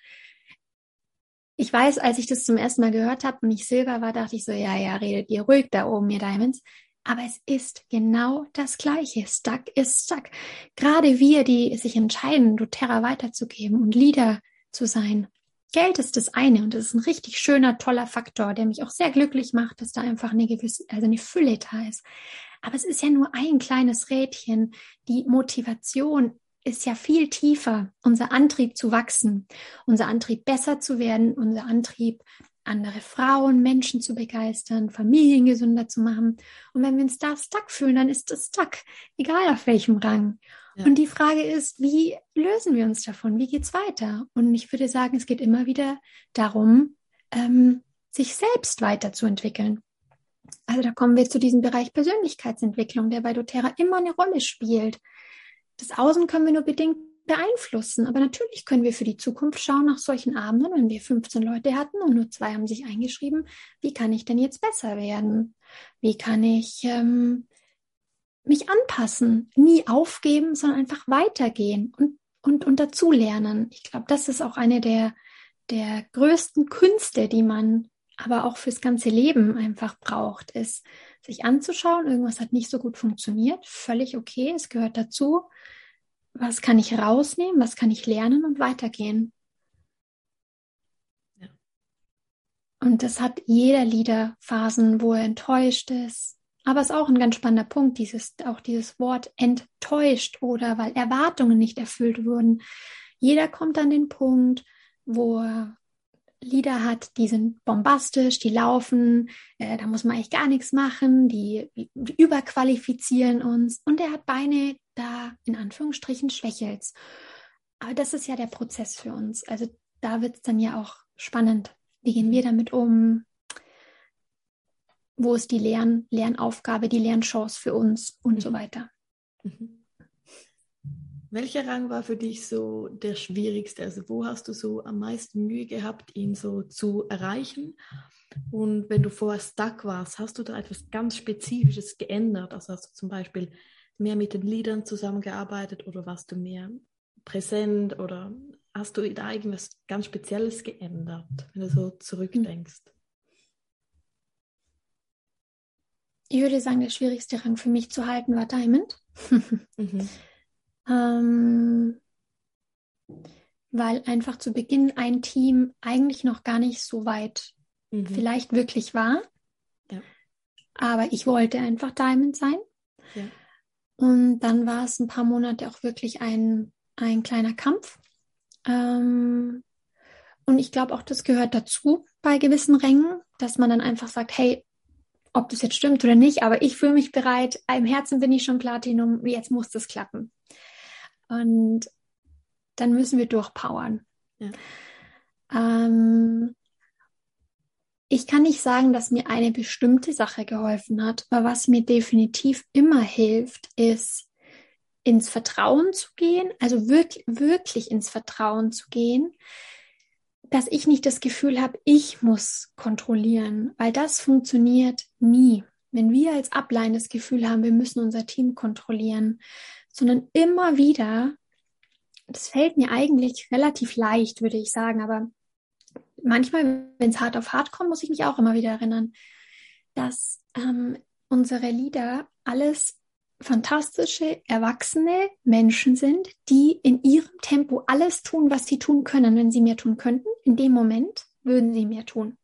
Ich weiß, als ich das zum ersten Mal gehört habe und ich Silber war, dachte ich so, ja, ja, redet ihr ruhig da oben, ihr Diamonds. Aber es ist genau das Gleiche. Stuck ist stuck. Gerade wir, die sich entscheiden, doTERRA weiterzugeben und Leader zu sein, Geld ist das eine und das ist ein richtig schöner, toller Faktor, der mich auch sehr glücklich macht, dass da einfach eine gewisse, also eine Fülle da ist. Aber es ist ja nur ein kleines Rädchen. Die Motivation ist ja viel tiefer. Unser Antrieb zu wachsen, unser Antrieb besser zu werden, unser Antrieb andere Frauen, Menschen zu begeistern, Familien gesünder zu machen. Und wenn wir uns da stuck fühlen, dann ist das stuck, egal auf welchem Rang. Und die Frage ist, wie lösen wir uns davon? Wie geht's weiter? Und ich würde sagen, es geht immer wieder darum, ähm, sich selbst weiterzuentwickeln. Also da kommen wir zu diesem Bereich Persönlichkeitsentwicklung, der bei doTERRA immer eine Rolle spielt. Das Außen können wir nur bedingt beeinflussen. Aber natürlich können wir für die Zukunft schauen nach solchen Abenden, wenn wir 15 Leute hatten und nur zwei haben sich eingeschrieben, wie kann ich denn jetzt besser werden? Wie kann ich ähm, mich anpassen, nie aufgeben, sondern einfach weitergehen und, und, und dazulernen. Ich glaube, das ist auch eine der, der größten Künste, die man aber auch fürs ganze Leben einfach braucht, ist sich anzuschauen, irgendwas hat nicht so gut funktioniert, völlig okay, es gehört dazu. Was kann ich rausnehmen, was kann ich lernen und weitergehen? Ja. Und das hat jeder Lieder Phasen, wo er enttäuscht ist, aber es ist auch ein ganz spannender Punkt, dieses, auch dieses Wort enttäuscht oder weil Erwartungen nicht erfüllt wurden. Jeder kommt an den Punkt, wo er Lieder hat, die sind bombastisch, die laufen, äh, da muss man eigentlich gar nichts machen, die, die überqualifizieren uns und er hat Beine, da in Anführungsstrichen schwächelt. Aber das ist ja der Prozess für uns. Also da wird es dann ja auch spannend. Wie gehen wir damit um? Wo ist die Lern Lernaufgabe, die Lernchance für uns und mhm. so weiter. Mhm. Welcher Rang war für dich so der schwierigste? Also wo hast du so am meisten Mühe gehabt, ihn so zu erreichen? Und wenn du vorher stuck warst, hast du da etwas ganz Spezifisches geändert? Also hast du zum Beispiel mehr mit den Liedern zusammengearbeitet oder warst du mehr präsent oder hast du da irgendwas ganz Spezielles geändert, wenn du so zurückdenkst? Ich würde sagen, der schwierigste Rang für mich zu halten war Diamond. mhm. ähm, weil einfach zu Beginn ein Team eigentlich noch gar nicht so weit mhm. vielleicht wirklich war. Ja. Aber ich wollte einfach Diamond sein. Ja. Und dann war es ein paar Monate auch wirklich ein, ein kleiner Kampf. Ähm, und ich glaube auch, das gehört dazu bei gewissen Rängen, dass man dann einfach sagt, hey, ob das jetzt stimmt oder nicht, aber ich fühle mich bereit, im Herzen bin ich schon Platinum, jetzt muss das klappen. Und dann müssen wir durchpowern. Ja. Ähm, ich kann nicht sagen, dass mir eine bestimmte Sache geholfen hat, aber was mir definitiv immer hilft, ist ins Vertrauen zu gehen, also wirklich, wirklich ins Vertrauen zu gehen, dass ich nicht das Gefühl habe, ich muss kontrollieren, weil das funktioniert nie. Wenn wir als Ablein das Gefühl haben, wir müssen unser Team kontrollieren, sondern immer wieder, das fällt mir eigentlich relativ leicht, würde ich sagen, aber manchmal, wenn es hart auf hart kommt, muss ich mich auch immer wieder erinnern, dass ähm, unsere Lieder alles fantastische, erwachsene Menschen sind, die in ihrem Tempo alles tun, was sie tun können. Wenn sie mehr tun könnten, in dem Moment würden sie mehr tun.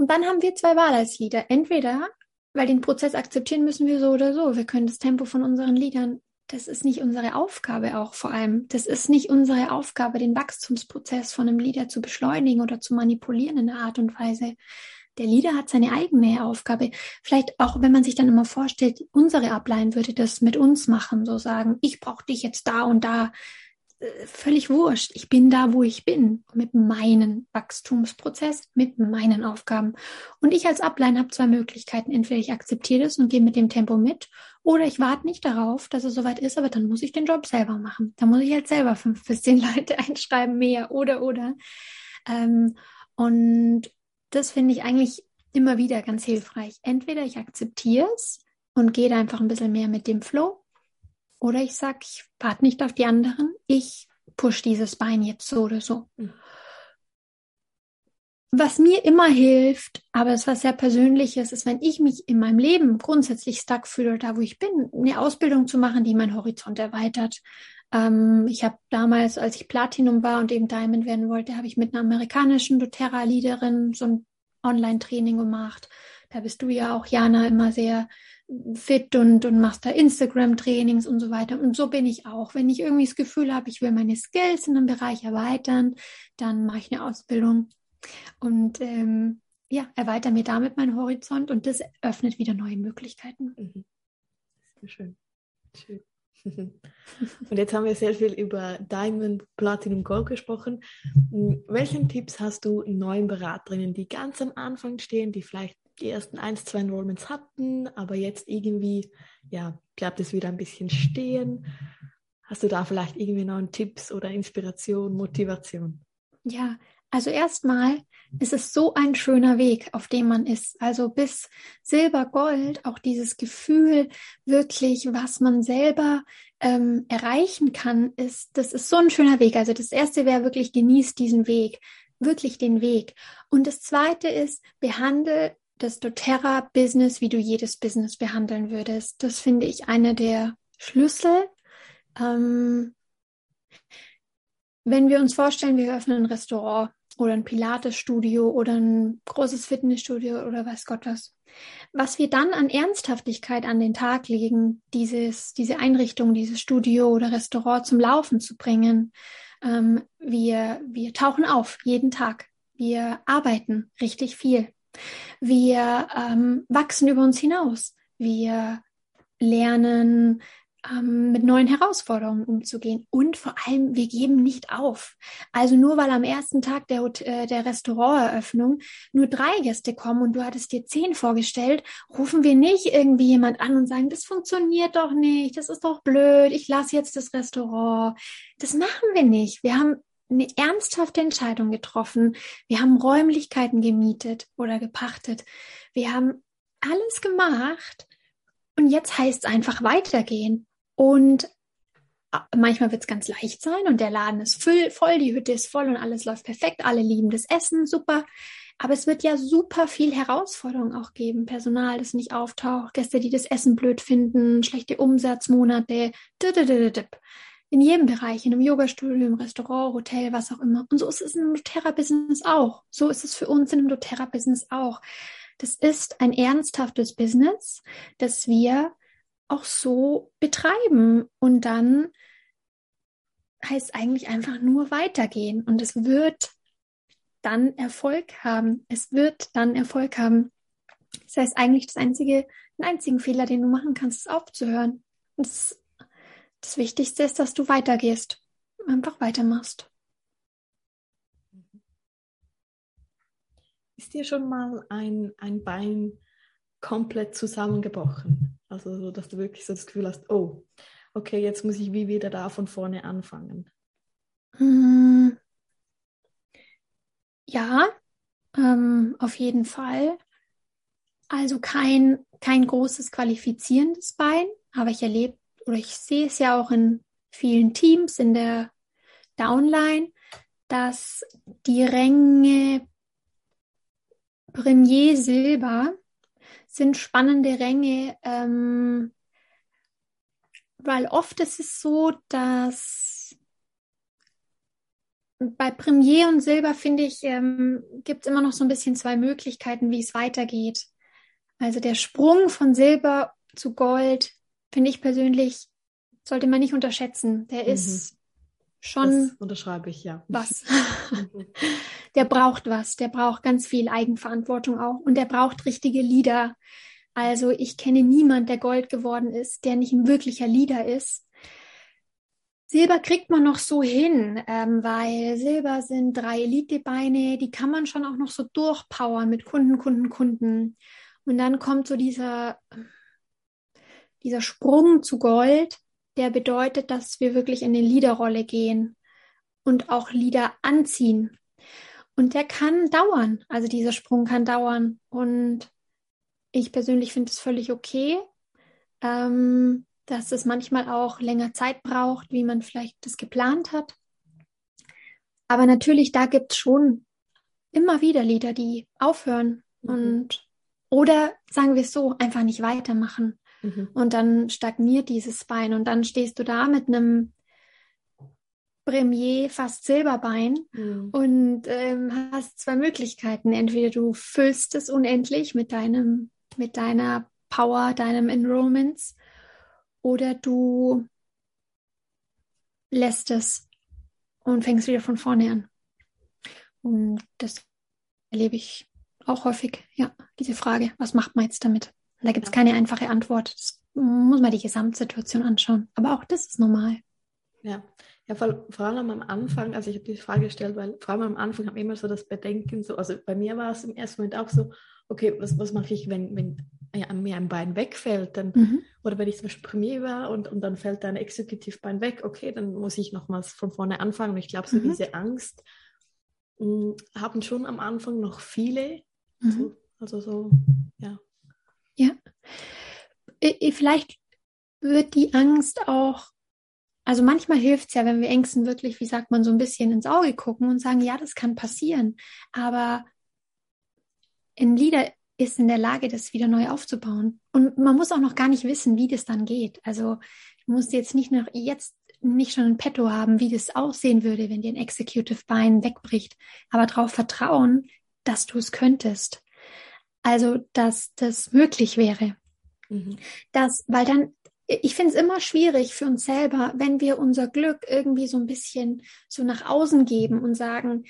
Und dann haben wir zwei Wahl als Lieder. Entweder, weil den Prozess akzeptieren müssen wir so oder so. Wir können das Tempo von unseren Liedern, das ist nicht unsere Aufgabe auch vor allem. Das ist nicht unsere Aufgabe, den Wachstumsprozess von einem Lieder zu beschleunigen oder zu manipulieren in einer Art und Weise. Der Leader hat seine eigene Aufgabe. Vielleicht auch, wenn man sich dann immer vorstellt, unsere Ablein würde das mit uns machen, so sagen, ich brauche dich jetzt da und da. Völlig wurscht. Ich bin da, wo ich bin, mit meinem Wachstumsprozess, mit meinen Aufgaben. Und ich als Ablein habe zwei Möglichkeiten. Entweder ich akzeptiere das und gehe mit dem Tempo mit, oder ich warte nicht darauf, dass es soweit ist, aber dann muss ich den Job selber machen. Da muss ich halt selber fünf bis zehn Leute einschreiben, mehr oder oder. Ähm, und das finde ich eigentlich immer wieder ganz hilfreich. Entweder ich akzeptiere es und gehe da einfach ein bisschen mehr mit dem Flow, oder ich sage, ich warte nicht auf die anderen, ich push dieses Bein jetzt so oder so. Mhm. Was mir immer hilft, aber es was sehr Persönliches ist, wenn ich mich in meinem Leben grundsätzlich stuck fühle, da wo ich bin, eine Ausbildung zu machen, die meinen Horizont erweitert. Ähm, ich habe damals, als ich Platinum war und eben Diamond werden wollte, habe ich mit einer amerikanischen doTERRA-Leaderin so ein Online-Training gemacht. Da bist du ja auch, Jana, immer sehr fit und, und machst da Instagram-Trainings und so weiter. Und so bin ich auch. Wenn ich irgendwie das Gefühl habe, ich will meine Skills in einem Bereich erweitern, dann mache ich eine Ausbildung und ähm, ja, erweitere mir damit meinen Horizont und das öffnet wieder neue Möglichkeiten. Mhm. Sehr schön. Schön. Und jetzt haben wir sehr viel über Diamond, Platinum, Gold gesprochen. Hm, welchen Tipps hast du neuen Beraterinnen, die ganz am Anfang stehen, die vielleicht die ersten ein, zwei Enrollments hatten, aber jetzt irgendwie, ja, bleibt es wieder ein bisschen stehen? Hast du da vielleicht irgendwie noch einen Tipps oder Inspiration, Motivation? Ja, also erstmal ist es so ein schöner Weg, auf dem man ist. Also bis Silber, Gold, auch dieses Gefühl wirklich, was man selber ähm, erreichen kann, ist, das ist so ein schöner Weg. Also das erste wäre wirklich genießt diesen Weg, wirklich den Weg. Und das zweite ist, behandle das doTERRA-Business, wie du jedes Business behandeln würdest. Das finde ich einer der Schlüssel. Ähm, wenn wir uns vorstellen, wir öffnen ein Restaurant, oder ein Pilates-Studio oder ein großes Fitnessstudio oder weiß Gott was. Was wir dann an Ernsthaftigkeit an den Tag legen, dieses, diese Einrichtung, dieses Studio oder Restaurant zum Laufen zu bringen. Ähm, wir, wir tauchen auf jeden Tag. Wir arbeiten richtig viel. Wir ähm, wachsen über uns hinaus. Wir lernen ähm, mit neuen Herausforderungen umzugehen. Und vor allem, wir geben nicht auf. Also nur weil am ersten Tag der, äh, der Restauranteröffnung nur drei Gäste kommen und du hattest dir zehn vorgestellt, rufen wir nicht irgendwie jemand an und sagen, das funktioniert doch nicht, das ist doch blöd, ich lasse jetzt das Restaurant. Das machen wir nicht. Wir haben eine ernsthafte Entscheidung getroffen. Wir haben Räumlichkeiten gemietet oder gepachtet. Wir haben alles gemacht. Und jetzt heißt es einfach weitergehen. Und äh, manchmal wird es ganz leicht sein und der Laden ist voll, voll, die Hütte ist voll und alles läuft perfekt, alle lieben das Essen, super. Aber es wird ja super viel Herausforderung auch geben. Personal, das nicht auftaucht, Gäste, die das Essen blöd finden, schlechte Umsatzmonate, in jedem Bereich, in einem Yoga-Studio, im Restaurant, Hotel, was auch immer. Und so ist es im doTERRA-Business auch. So ist es für uns in einem doTERRA-Business auch. Das ist ein ernsthaftes Business, das wir auch so betreiben. Und dann heißt eigentlich einfach nur weitergehen. Und es wird dann Erfolg haben. Es wird dann Erfolg haben. Das heißt, eigentlich das einzige, den einzigen Fehler, den du machen kannst, ist aufzuhören. Und das, das Wichtigste ist, dass du weitergehst. Einfach weitermachst. Ist dir schon mal ein, ein Bein komplett zusammengebrochen? Also, so, dass du wirklich so das Gefühl hast, oh, okay, jetzt muss ich wie wieder da von vorne anfangen. Hm. Ja, ähm, auf jeden Fall. Also kein, kein großes qualifizierendes Bein, aber ich erlebe oder ich sehe es ja auch in vielen Teams in der Downline, dass die Ränge Premier Silber sind spannende Ränge, ähm, weil oft ist es so, dass bei Premier und Silber, finde ich, ähm, gibt es immer noch so ein bisschen zwei Möglichkeiten, wie es weitergeht. Also der Sprung von Silber zu Gold, finde ich persönlich, sollte man nicht unterschätzen. Der mhm. ist schon. Das unterschreibe ich, ja. Was. der braucht was. Der braucht ganz viel Eigenverantwortung auch. Und der braucht richtige Lieder. Also ich kenne niemand, der Gold geworden ist, der nicht ein wirklicher Leader ist. Silber kriegt man noch so hin, ähm, weil Silber sind drei Elitebeine, die kann man schon auch noch so durchpowern mit Kunden, Kunden, Kunden. Und dann kommt so dieser, dieser Sprung zu Gold, der bedeutet, dass wir wirklich in eine Leaderrolle gehen und auch Lieder anziehen. Und der kann dauern, also dieser Sprung kann dauern. Und ich persönlich finde es völlig okay, ähm, dass es manchmal auch länger Zeit braucht, wie man vielleicht das geplant hat. Aber natürlich, da gibt es schon immer wieder Lieder, die aufhören mhm. und oder sagen wir es so, einfach nicht weitermachen. Mhm. Und dann stagniert dieses Bein und dann stehst du da mit einem Premier fast Silberbein mhm. und ähm, hast zwei Möglichkeiten. Entweder du füllst es unendlich mit deinem mit deiner Power, deinem Enrollments oder du lässt es und fängst wieder von vorne an. Und das erlebe ich auch häufig, ja, diese Frage, was macht man jetzt damit? Und da gibt es keine einfache Antwort. Das muss man die Gesamtsituation anschauen. Aber auch das ist normal. Ja, ja vor, vor allem am Anfang, also ich habe die Frage gestellt, weil vor allem am Anfang habe ich immer so das Bedenken, so, also bei mir war es im ersten Moment auch so, okay, was, was mache ich, wenn, wenn ja, mir ein Bein wegfällt, dann, mhm. oder wenn ich zum Beispiel Premier war und, und dann fällt ein Exekutivbein weg, okay, dann muss ich nochmals von vorne anfangen. Und ich glaube, so mhm. diese Angst mh, hm, haben schon am Anfang noch viele. Mhm. So, also so, ja. Ja. Vielleicht wird die Angst auch, also manchmal hilft es ja, wenn wir Ängsten wirklich, wie sagt man, so ein bisschen ins Auge gucken und sagen, ja, das kann passieren. Aber ein Leader ist in der Lage, das wieder neu aufzubauen. Und man muss auch noch gar nicht wissen, wie das dann geht. Also du musst jetzt nicht noch jetzt nicht schon ein Petto haben, wie das aussehen würde, wenn dir ein Executive Bein wegbricht, aber darauf vertrauen, dass du es könntest. Also, dass das möglich wäre. Mhm. Das, weil dann, ich finde es immer schwierig für uns selber, wenn wir unser Glück irgendwie so ein bisschen so nach außen geben und sagen,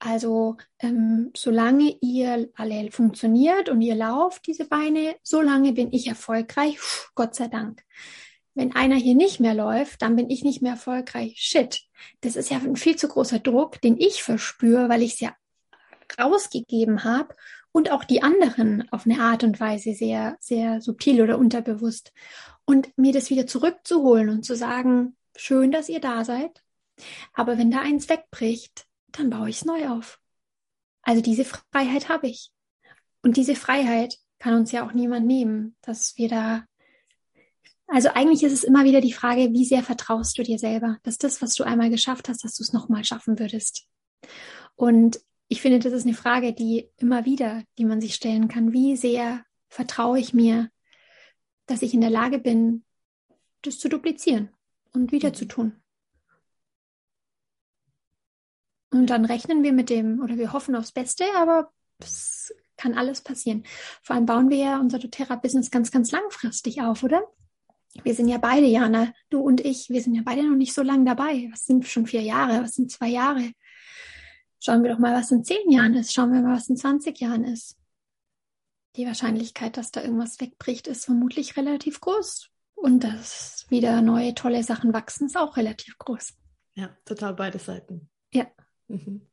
also ähm, solange ihr alle funktioniert und ihr lauft, diese Beine, solange bin ich erfolgreich, Puh, Gott sei Dank. Wenn einer hier nicht mehr läuft, dann bin ich nicht mehr erfolgreich. Shit, das ist ja ein viel zu großer Druck, den ich verspüre, weil ich es ja rausgegeben habe und auch die anderen auf eine Art und Weise sehr, sehr subtil oder unterbewusst. Und mir das wieder zurückzuholen und zu sagen, schön, dass ihr da seid. Aber wenn da eins wegbricht, dann baue ich es neu auf. Also diese Freiheit habe ich. Und diese Freiheit kann uns ja auch niemand nehmen, dass wir da. Also eigentlich ist es immer wieder die Frage, wie sehr vertraust du dir selber, dass das, was du einmal geschafft hast, dass du es nochmal schaffen würdest. Und ich finde, das ist eine Frage, die immer wieder, die man sich stellen kann. Wie sehr vertraue ich mir, dass ich in der Lage bin, das zu duplizieren und wieder zu tun? Und dann rechnen wir mit dem oder wir hoffen aufs Beste, aber es kann alles passieren. Vor allem bauen wir ja unser doTERRA-Business ganz, ganz langfristig auf, oder? Wir sind ja beide, Jana, du und ich, wir sind ja beide noch nicht so lange dabei. Was sind schon vier Jahre? Was sind zwei Jahre? Schauen wir doch mal, was in zehn Jahren ist. Schauen wir mal, was in 20 Jahren ist. Die Wahrscheinlichkeit, dass da irgendwas wegbricht, ist vermutlich relativ groß. Und dass wieder neue tolle Sachen wachsen, ist auch relativ groß. Ja, total beide Seiten. Ja. Mhm.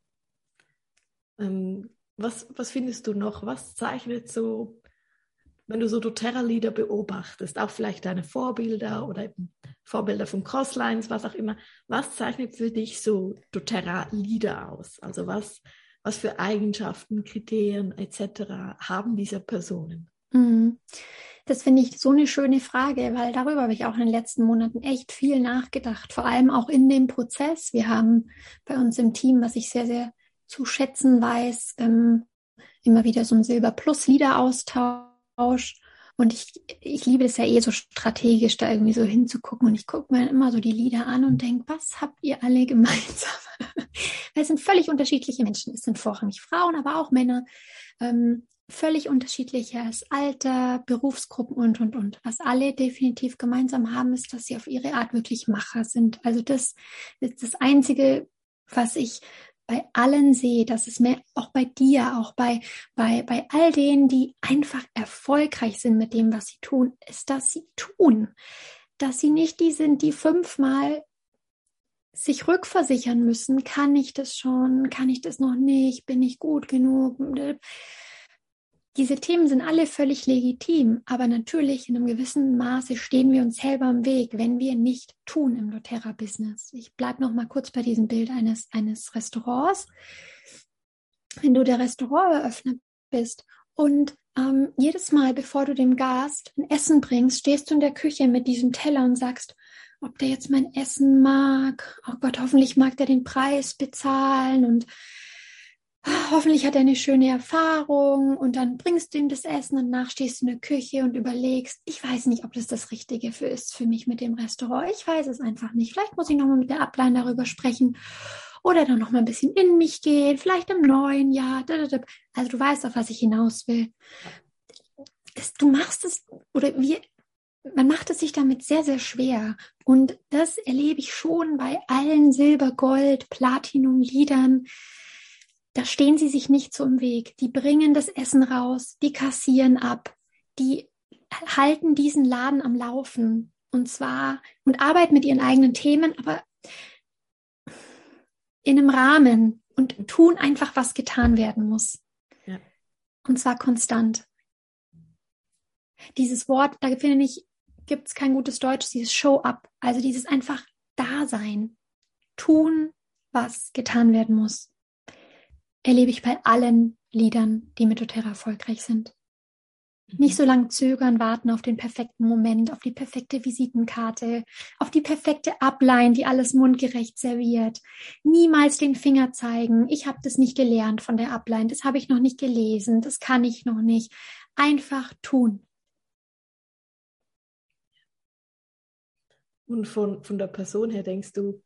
Ähm, was, was findest du noch? Was zeichnet so wenn du so doTERRA-Lieder beobachtest, auch vielleicht deine Vorbilder oder Vorbilder von Crosslines, was auch immer, was zeichnet für dich so doTERRA-Lieder aus? Also was, was für Eigenschaften, Kriterien etc. haben diese Personen? Mhm. Das finde ich so eine schöne Frage, weil darüber habe ich auch in den letzten Monaten echt viel nachgedacht, vor allem auch in dem Prozess. Wir haben bei uns im Team, was ich sehr, sehr zu schätzen weiß, ähm, immer wieder so ein Silber Plus Lieder austausch. Und ich, ich liebe es ja eh so strategisch, da irgendwie so hinzugucken. Und ich gucke mir immer so die Lieder an und denke, was habt ihr alle gemeinsam? Weil es sind völlig unterschiedliche Menschen. Es sind vorrangig Frauen, aber auch Männer. Ähm, völlig unterschiedliches Alter, Berufsgruppen und, und, und. Was alle definitiv gemeinsam haben, ist, dass sie auf ihre Art wirklich Macher sind. Also das ist das Einzige, was ich bei allen sehe, dass es mehr, auch bei dir, auch bei, bei, bei all denen, die einfach erfolgreich sind mit dem, was sie tun, ist, dass sie tun. Dass sie nicht die sind, die fünfmal sich rückversichern müssen. Kann ich das schon? Kann ich das noch nicht? Bin ich gut genug? Diese Themen sind alle völlig legitim, aber natürlich in einem gewissen Maße stehen wir uns selber im Weg, wenn wir nicht tun im doTERRA-Business. Ich bleibe noch mal kurz bei diesem Bild eines, eines Restaurants. Wenn du der Restauranteröffner bist und ähm, jedes Mal, bevor du dem Gast ein Essen bringst, stehst du in der Küche mit diesem Teller und sagst, ob der jetzt mein Essen mag. Oh Gott, hoffentlich mag der den Preis bezahlen und hoffentlich hat er eine schöne Erfahrung und dann bringst du ihm das Essen und nach stehst du in der Küche und überlegst, ich weiß nicht, ob das das Richtige für ist für mich mit dem Restaurant. Ich weiß es einfach nicht. Vielleicht muss ich nochmal mit der Ablein darüber sprechen oder dann nochmal ein bisschen in mich gehen, vielleicht im neuen Jahr. Also du weißt, auf was ich hinaus will. Das, du machst es oder wir, man macht es sich damit sehr, sehr schwer. Und das erlebe ich schon bei allen Silber, Gold, Platinum, Liedern da stehen sie sich nicht so im Weg. Die bringen das Essen raus, die kassieren ab, die halten diesen Laden am Laufen und zwar und arbeiten mit ihren eigenen Themen, aber in einem Rahmen und tun einfach, was getan werden muss. Ja. Und zwar konstant. Dieses Wort, da finde ich, gibt es kein gutes Deutsch, dieses Show-up, also dieses einfach Dasein, tun, was getan werden muss erlebe ich bei allen Liedern, die mit doTERRA erfolgreich sind. Nicht so lange zögern, warten auf den perfekten Moment, auf die perfekte Visitenkarte, auf die perfekte Abline, die alles mundgerecht serviert. Niemals den Finger zeigen. Ich habe das nicht gelernt von der Abline, das habe ich noch nicht gelesen, das kann ich noch nicht. Einfach tun. Und von, von der Person her denkst du,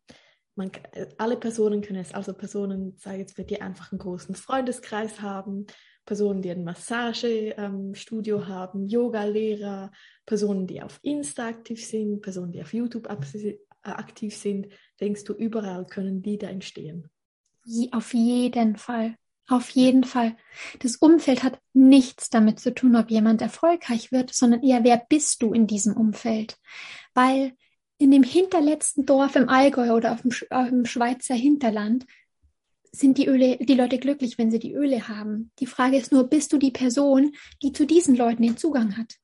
man, äh, alle Personen können es, also Personen, sage jetzt, die einfach einen großen Freundeskreis haben, Personen, die ein Massagestudio ähm, haben, Yoga-Lehrer, Personen, die auf Insta aktiv sind, Personen, die auf YouTube äh, aktiv sind. Denkst du, überall können die da entstehen? Auf jeden Fall. Auf jeden Fall. Das Umfeld hat nichts damit zu tun, ob jemand erfolgreich wird, sondern eher, wer bist du in diesem Umfeld? Weil in dem hinterletzten Dorf im Allgäu oder auf dem, auf dem Schweizer Hinterland sind die Öle, die Leute glücklich, wenn sie die Öle haben. Die Frage ist nur, bist du die Person, die zu diesen Leuten den Zugang hat?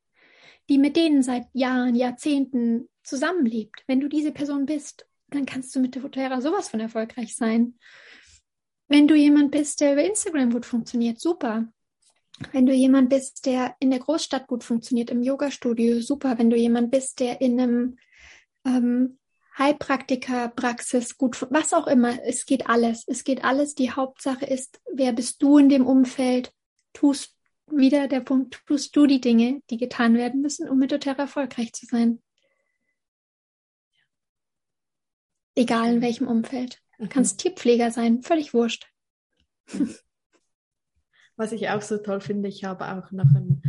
Die mit denen seit Jahren, Jahrzehnten zusammenlebt. Wenn du diese Person bist, dann kannst du mit der doTERRA sowas von erfolgreich sein. Wenn du jemand bist, der über Instagram gut funktioniert, super. Wenn du jemand bist, der in der Großstadt gut funktioniert, im Yoga-Studio, super. Wenn du jemand bist, der in einem ähm, Heilpraktiker, Praxis, gut, was auch immer. Es geht alles. Es geht alles. Die Hauptsache ist, wer bist du in dem Umfeld? Tust wieder der Punkt, tust du die Dinge, die getan werden müssen, um mit doTERRA erfolgreich zu sein. Egal in welchem Umfeld. Du kannst mhm. Tierpfleger sein, völlig wurscht. Was ich auch so toll finde, ich habe auch noch ein,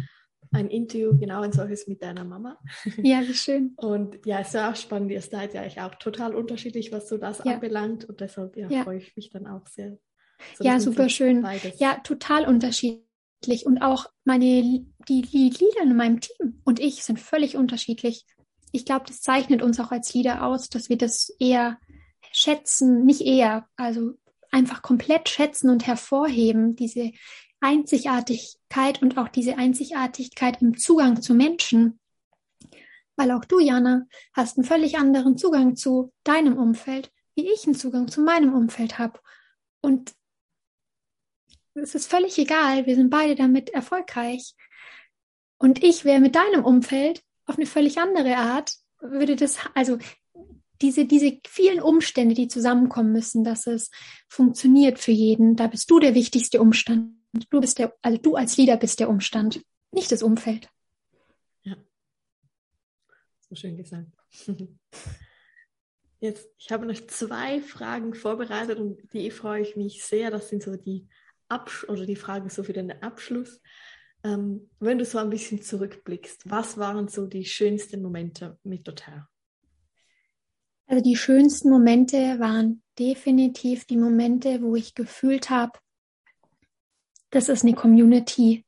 ein Interview, genau ein solches mit deiner Mama. Ja, wie schön. Und ja, es ist auch spannend, ihr seid ja eigentlich auch total unterschiedlich, was so das ja. anbelangt. Und deshalb ja, ja. freue ich mich dann auch sehr. So ja, super schön. Beides. Ja, total unterschiedlich und auch meine die, die Lieder in meinem Team und ich sind völlig unterschiedlich. Ich glaube, das zeichnet uns auch als Lieder aus, dass wir das eher schätzen, nicht eher, also einfach komplett schätzen und hervorheben, diese Einzigartigkeit und auch diese Einzigartigkeit im Zugang zu Menschen. Weil auch du, Jana, hast einen völlig anderen Zugang zu deinem Umfeld, wie ich einen Zugang zu meinem Umfeld habe. Und es ist völlig egal, wir sind beide damit erfolgreich. Und ich wäre mit deinem Umfeld auf eine völlig andere Art, würde das, also diese, diese vielen Umstände, die zusammenkommen müssen, dass es funktioniert für jeden, da bist du der wichtigste Umstand. Du bist der, also du als Leader bist der Umstand, nicht das Umfeld. Ja. So schön gesagt. Jetzt, ich habe noch zwei Fragen vorbereitet und die freue ich mich sehr. Das sind so die Absch oder die Frage so für den Abschluss. Ähm, wenn du so ein bisschen zurückblickst, was waren so die schönsten Momente mit doTERRA? Also die schönsten Momente waren definitiv die Momente, wo ich gefühlt habe, das ist eine Community,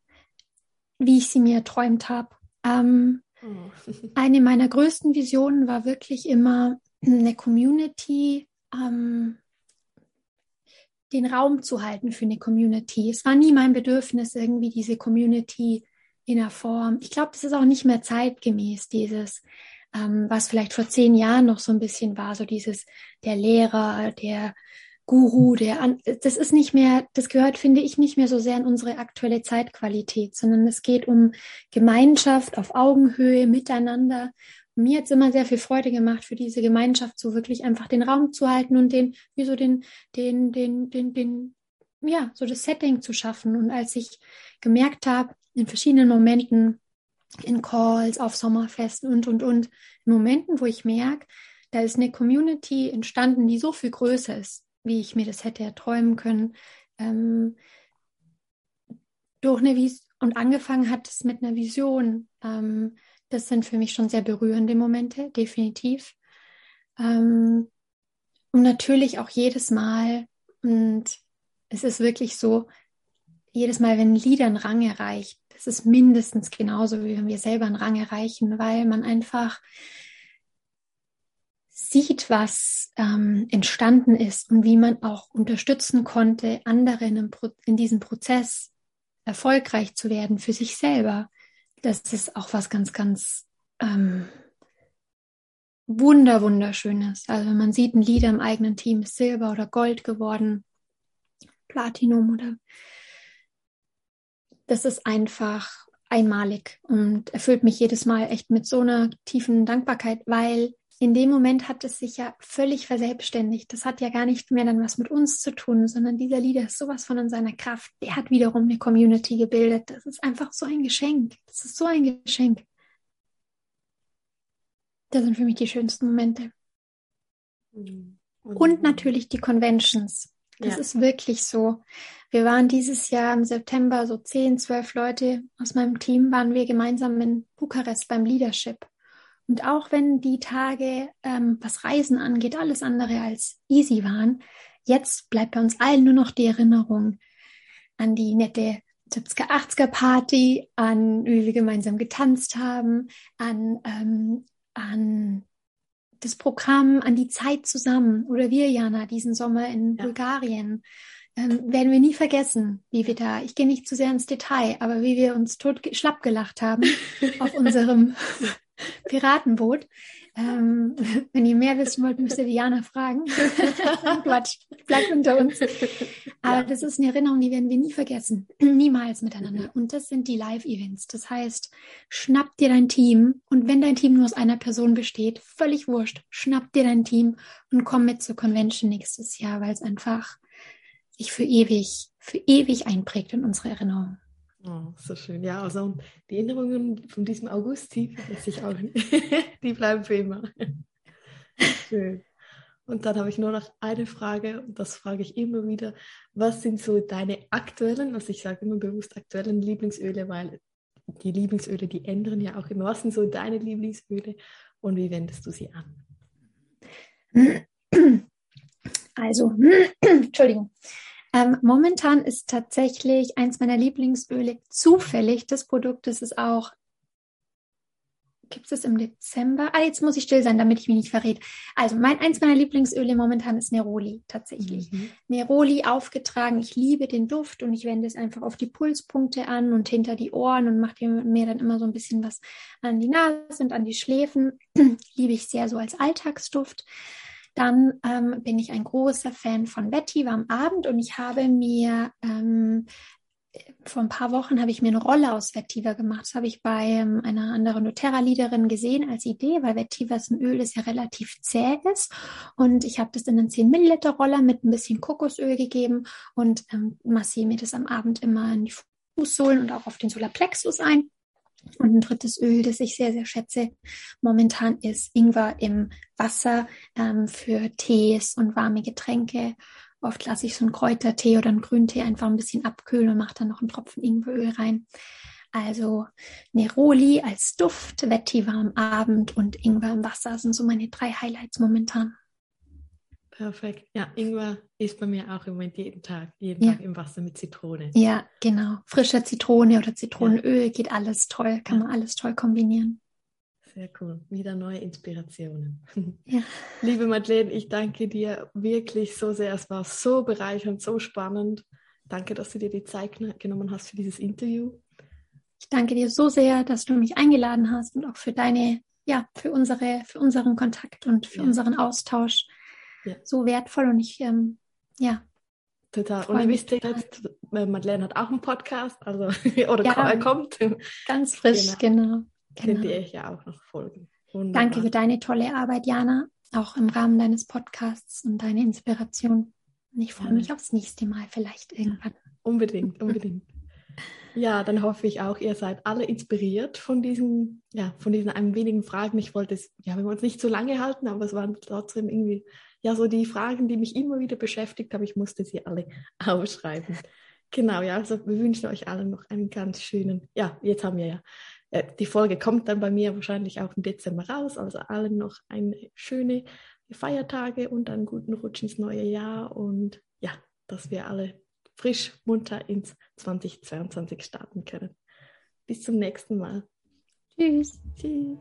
wie ich sie mir erträumt habe. Ähm, oh. eine meiner größten Visionen war wirklich immer eine Community, ähm, den Raum zu halten für eine Community. Es war nie mein Bedürfnis, irgendwie diese Community in der Form. Ich glaube, das ist auch nicht mehr zeitgemäß, dieses, ähm, was vielleicht vor zehn Jahren noch so ein bisschen war, so dieses, der Lehrer, der Guru, der, an, das ist nicht mehr, das gehört, finde ich, nicht mehr so sehr in unsere aktuelle Zeitqualität, sondern es geht um Gemeinschaft auf Augenhöhe, miteinander mir hat es immer sehr viel Freude gemacht, für diese Gemeinschaft so wirklich einfach den Raum zu halten und den, wie so den, den, den, den, den, ja, so das Setting zu schaffen. Und als ich gemerkt habe, in verschiedenen Momenten, in Calls, auf Sommerfesten und, und, und, in Momenten, wo ich merke, da ist eine Community entstanden, die so viel größer ist, wie ich mir das hätte erträumen können. Ähm, durch eine Vis und angefangen hat es mit einer Vision. Ähm, das sind für mich schon sehr berührende Momente, definitiv. Ähm, und natürlich auch jedes Mal, und es ist wirklich so, jedes Mal, wenn ein Lied einen Rang erreicht, das ist mindestens genauso, wie wenn wir selber einen Rang erreichen, weil man einfach sieht, was ähm, entstanden ist und wie man auch unterstützen konnte, andere in, in diesem Prozess erfolgreich zu werden für sich selber das ist auch was ganz, ganz ähm, wunder, wunderschönes. Also wenn man sieht, ein Lieder im eigenen Team ist Silber oder Gold geworden, Platinum oder das ist einfach einmalig und erfüllt mich jedes Mal echt mit so einer tiefen Dankbarkeit, weil in dem Moment hat es sich ja völlig verselbstständigt. Das hat ja gar nicht mehr dann was mit uns zu tun, sondern dieser Lieder ist sowas von in seiner Kraft. Der hat wiederum eine Community gebildet. Das ist einfach so ein Geschenk. Das ist so ein Geschenk. Das sind für mich die schönsten Momente. Mhm. Und natürlich die Conventions. Das ja. ist wirklich so. Wir waren dieses Jahr im September so zehn, zwölf Leute aus meinem Team, waren wir gemeinsam in Bukarest beim Leadership. Und auch wenn die Tage, ähm, was Reisen angeht, alles andere als easy waren, jetzt bleibt bei uns allen nur noch die Erinnerung an die nette 70er, 80er Party, an wie wir gemeinsam getanzt haben, an, ähm, an das Programm, an die Zeit zusammen oder wir, Jana, diesen Sommer in ja. Bulgarien. Ähm, werden wir nie vergessen, wie wir da, ich gehe nicht zu sehr ins Detail, aber wie wir uns tot schlapp gelacht haben auf unserem Piratenboot. Ähm, wenn ihr mehr wissen wollt, müsst ihr Diana fragen. Quatsch, bleibt unter uns. Aber ja. das ist eine Erinnerung, die werden wir nie vergessen. Niemals miteinander. Und das sind die Live-Events. Das heißt, schnapp dir dein Team und wenn dein Team nur aus einer Person besteht, völlig wurscht, schnapp dir dein Team und komm mit zur Convention nächstes Jahr, weil es einfach sich für ewig, für ewig einprägt in unsere Erinnerung. Oh, so schön. Ja, also die Erinnerungen von diesem August, die ich auch, die bleiben für immer. Schön. Und dann habe ich nur noch eine Frage, und das frage ich immer wieder. Was sind so deine aktuellen, also ich sage immer bewusst aktuellen Lieblingsöle, weil die Lieblingsöle, die ändern ja auch immer. Was sind so deine Lieblingsöle und wie wendest du sie an? Also, Entschuldigung. Ähm, momentan ist tatsächlich eins meiner Lieblingsöle zufällig. Das Produkt das ist auch. Gibt es im Dezember? Ah, jetzt muss ich still sein, damit ich mich nicht verrät. Also, mein eins meiner Lieblingsöle momentan ist Neroli, tatsächlich. Mhm. Neroli aufgetragen. Ich liebe den Duft und ich wende es einfach auf die Pulspunkte an und hinter die Ohren und mache mir dann immer so ein bisschen was an die Nase und an die Schläfen. liebe ich sehr so als Alltagsduft. Dann ähm, bin ich ein großer Fan von Betty am Abend und ich habe mir ähm, vor ein paar Wochen habe ich mir eine Rolle aus Vetiver gemacht. Das habe ich bei ähm, einer anderen doTERRA-Leaderin gesehen als Idee, weil Vetiver ist ein Öl, das ja relativ zäh ist. Und ich habe das in einen 10 Milliliter Roller mit ein bisschen Kokosöl gegeben und ähm, massiere mir das am Abend immer in die Fußsohlen und auch auf den Solarplexus ein. Und ein drittes Öl, das ich sehr, sehr schätze momentan, ist Ingwer im Wasser ähm, für Tees und warme Getränke. Oft lasse ich so einen Kräutertee oder einen Grüntee einfach ein bisschen abkühlen und mache dann noch einen Tropfen Ingweröl rein. Also Neroli als Duft, Vetiver am Abend und Ingwer im Wasser sind so meine drei Highlights momentan. Perfekt. Ja, Ingwer ist bei mir auch im Moment jeden Tag, jeden ja. Tag im Wasser mit Zitrone. Ja, genau. Frische Zitrone oder Zitronenöl ja. geht alles toll, kann man alles toll kombinieren. Sehr cool. Wieder neue Inspirationen. Ja. Liebe Madeleine, ich danke dir wirklich so sehr. Es war so bereichernd, so spannend. Danke, dass du dir die Zeit genommen hast für dieses Interview. Ich danke dir so sehr, dass du mich eingeladen hast und auch für deine, ja, für unsere, für unseren Kontakt und für ja. unseren Austausch ja. so wertvoll und ich, ähm, ja. Total. Und ihr wisst ja jetzt, äh, Madeleine hat auch einen Podcast, also oder ja, er kommt. Ganz frisch, genau. genau. Könnt ihr euch ja auch noch folgen. Wunderbar. Danke für deine tolle Arbeit, Jana, auch im Rahmen deines Podcasts und deine Inspiration. Und ich freue mich aufs nächste Mal, vielleicht irgendwann. Unbedingt, unbedingt. Ja, dann hoffe ich auch, ihr seid alle inspiriert von diesen, ja, von diesen ein wenigen Fragen. Ich wollte es, ja, wir wollen es nicht zu lange halten, aber es waren trotzdem irgendwie ja so die Fragen, die mich immer wieder beschäftigt haben. Ich musste sie alle aufschreiben. Genau, ja, also wir wünschen euch allen noch einen ganz schönen, ja, jetzt haben wir ja, äh, die Folge kommt dann bei mir wahrscheinlich auch im Dezember raus, also allen noch eine schöne Feiertage und einen guten Rutsch ins neue Jahr und ja, dass wir alle frisch, munter ins 2022 starten können. Bis zum nächsten Mal. Tschüss. Tschüss.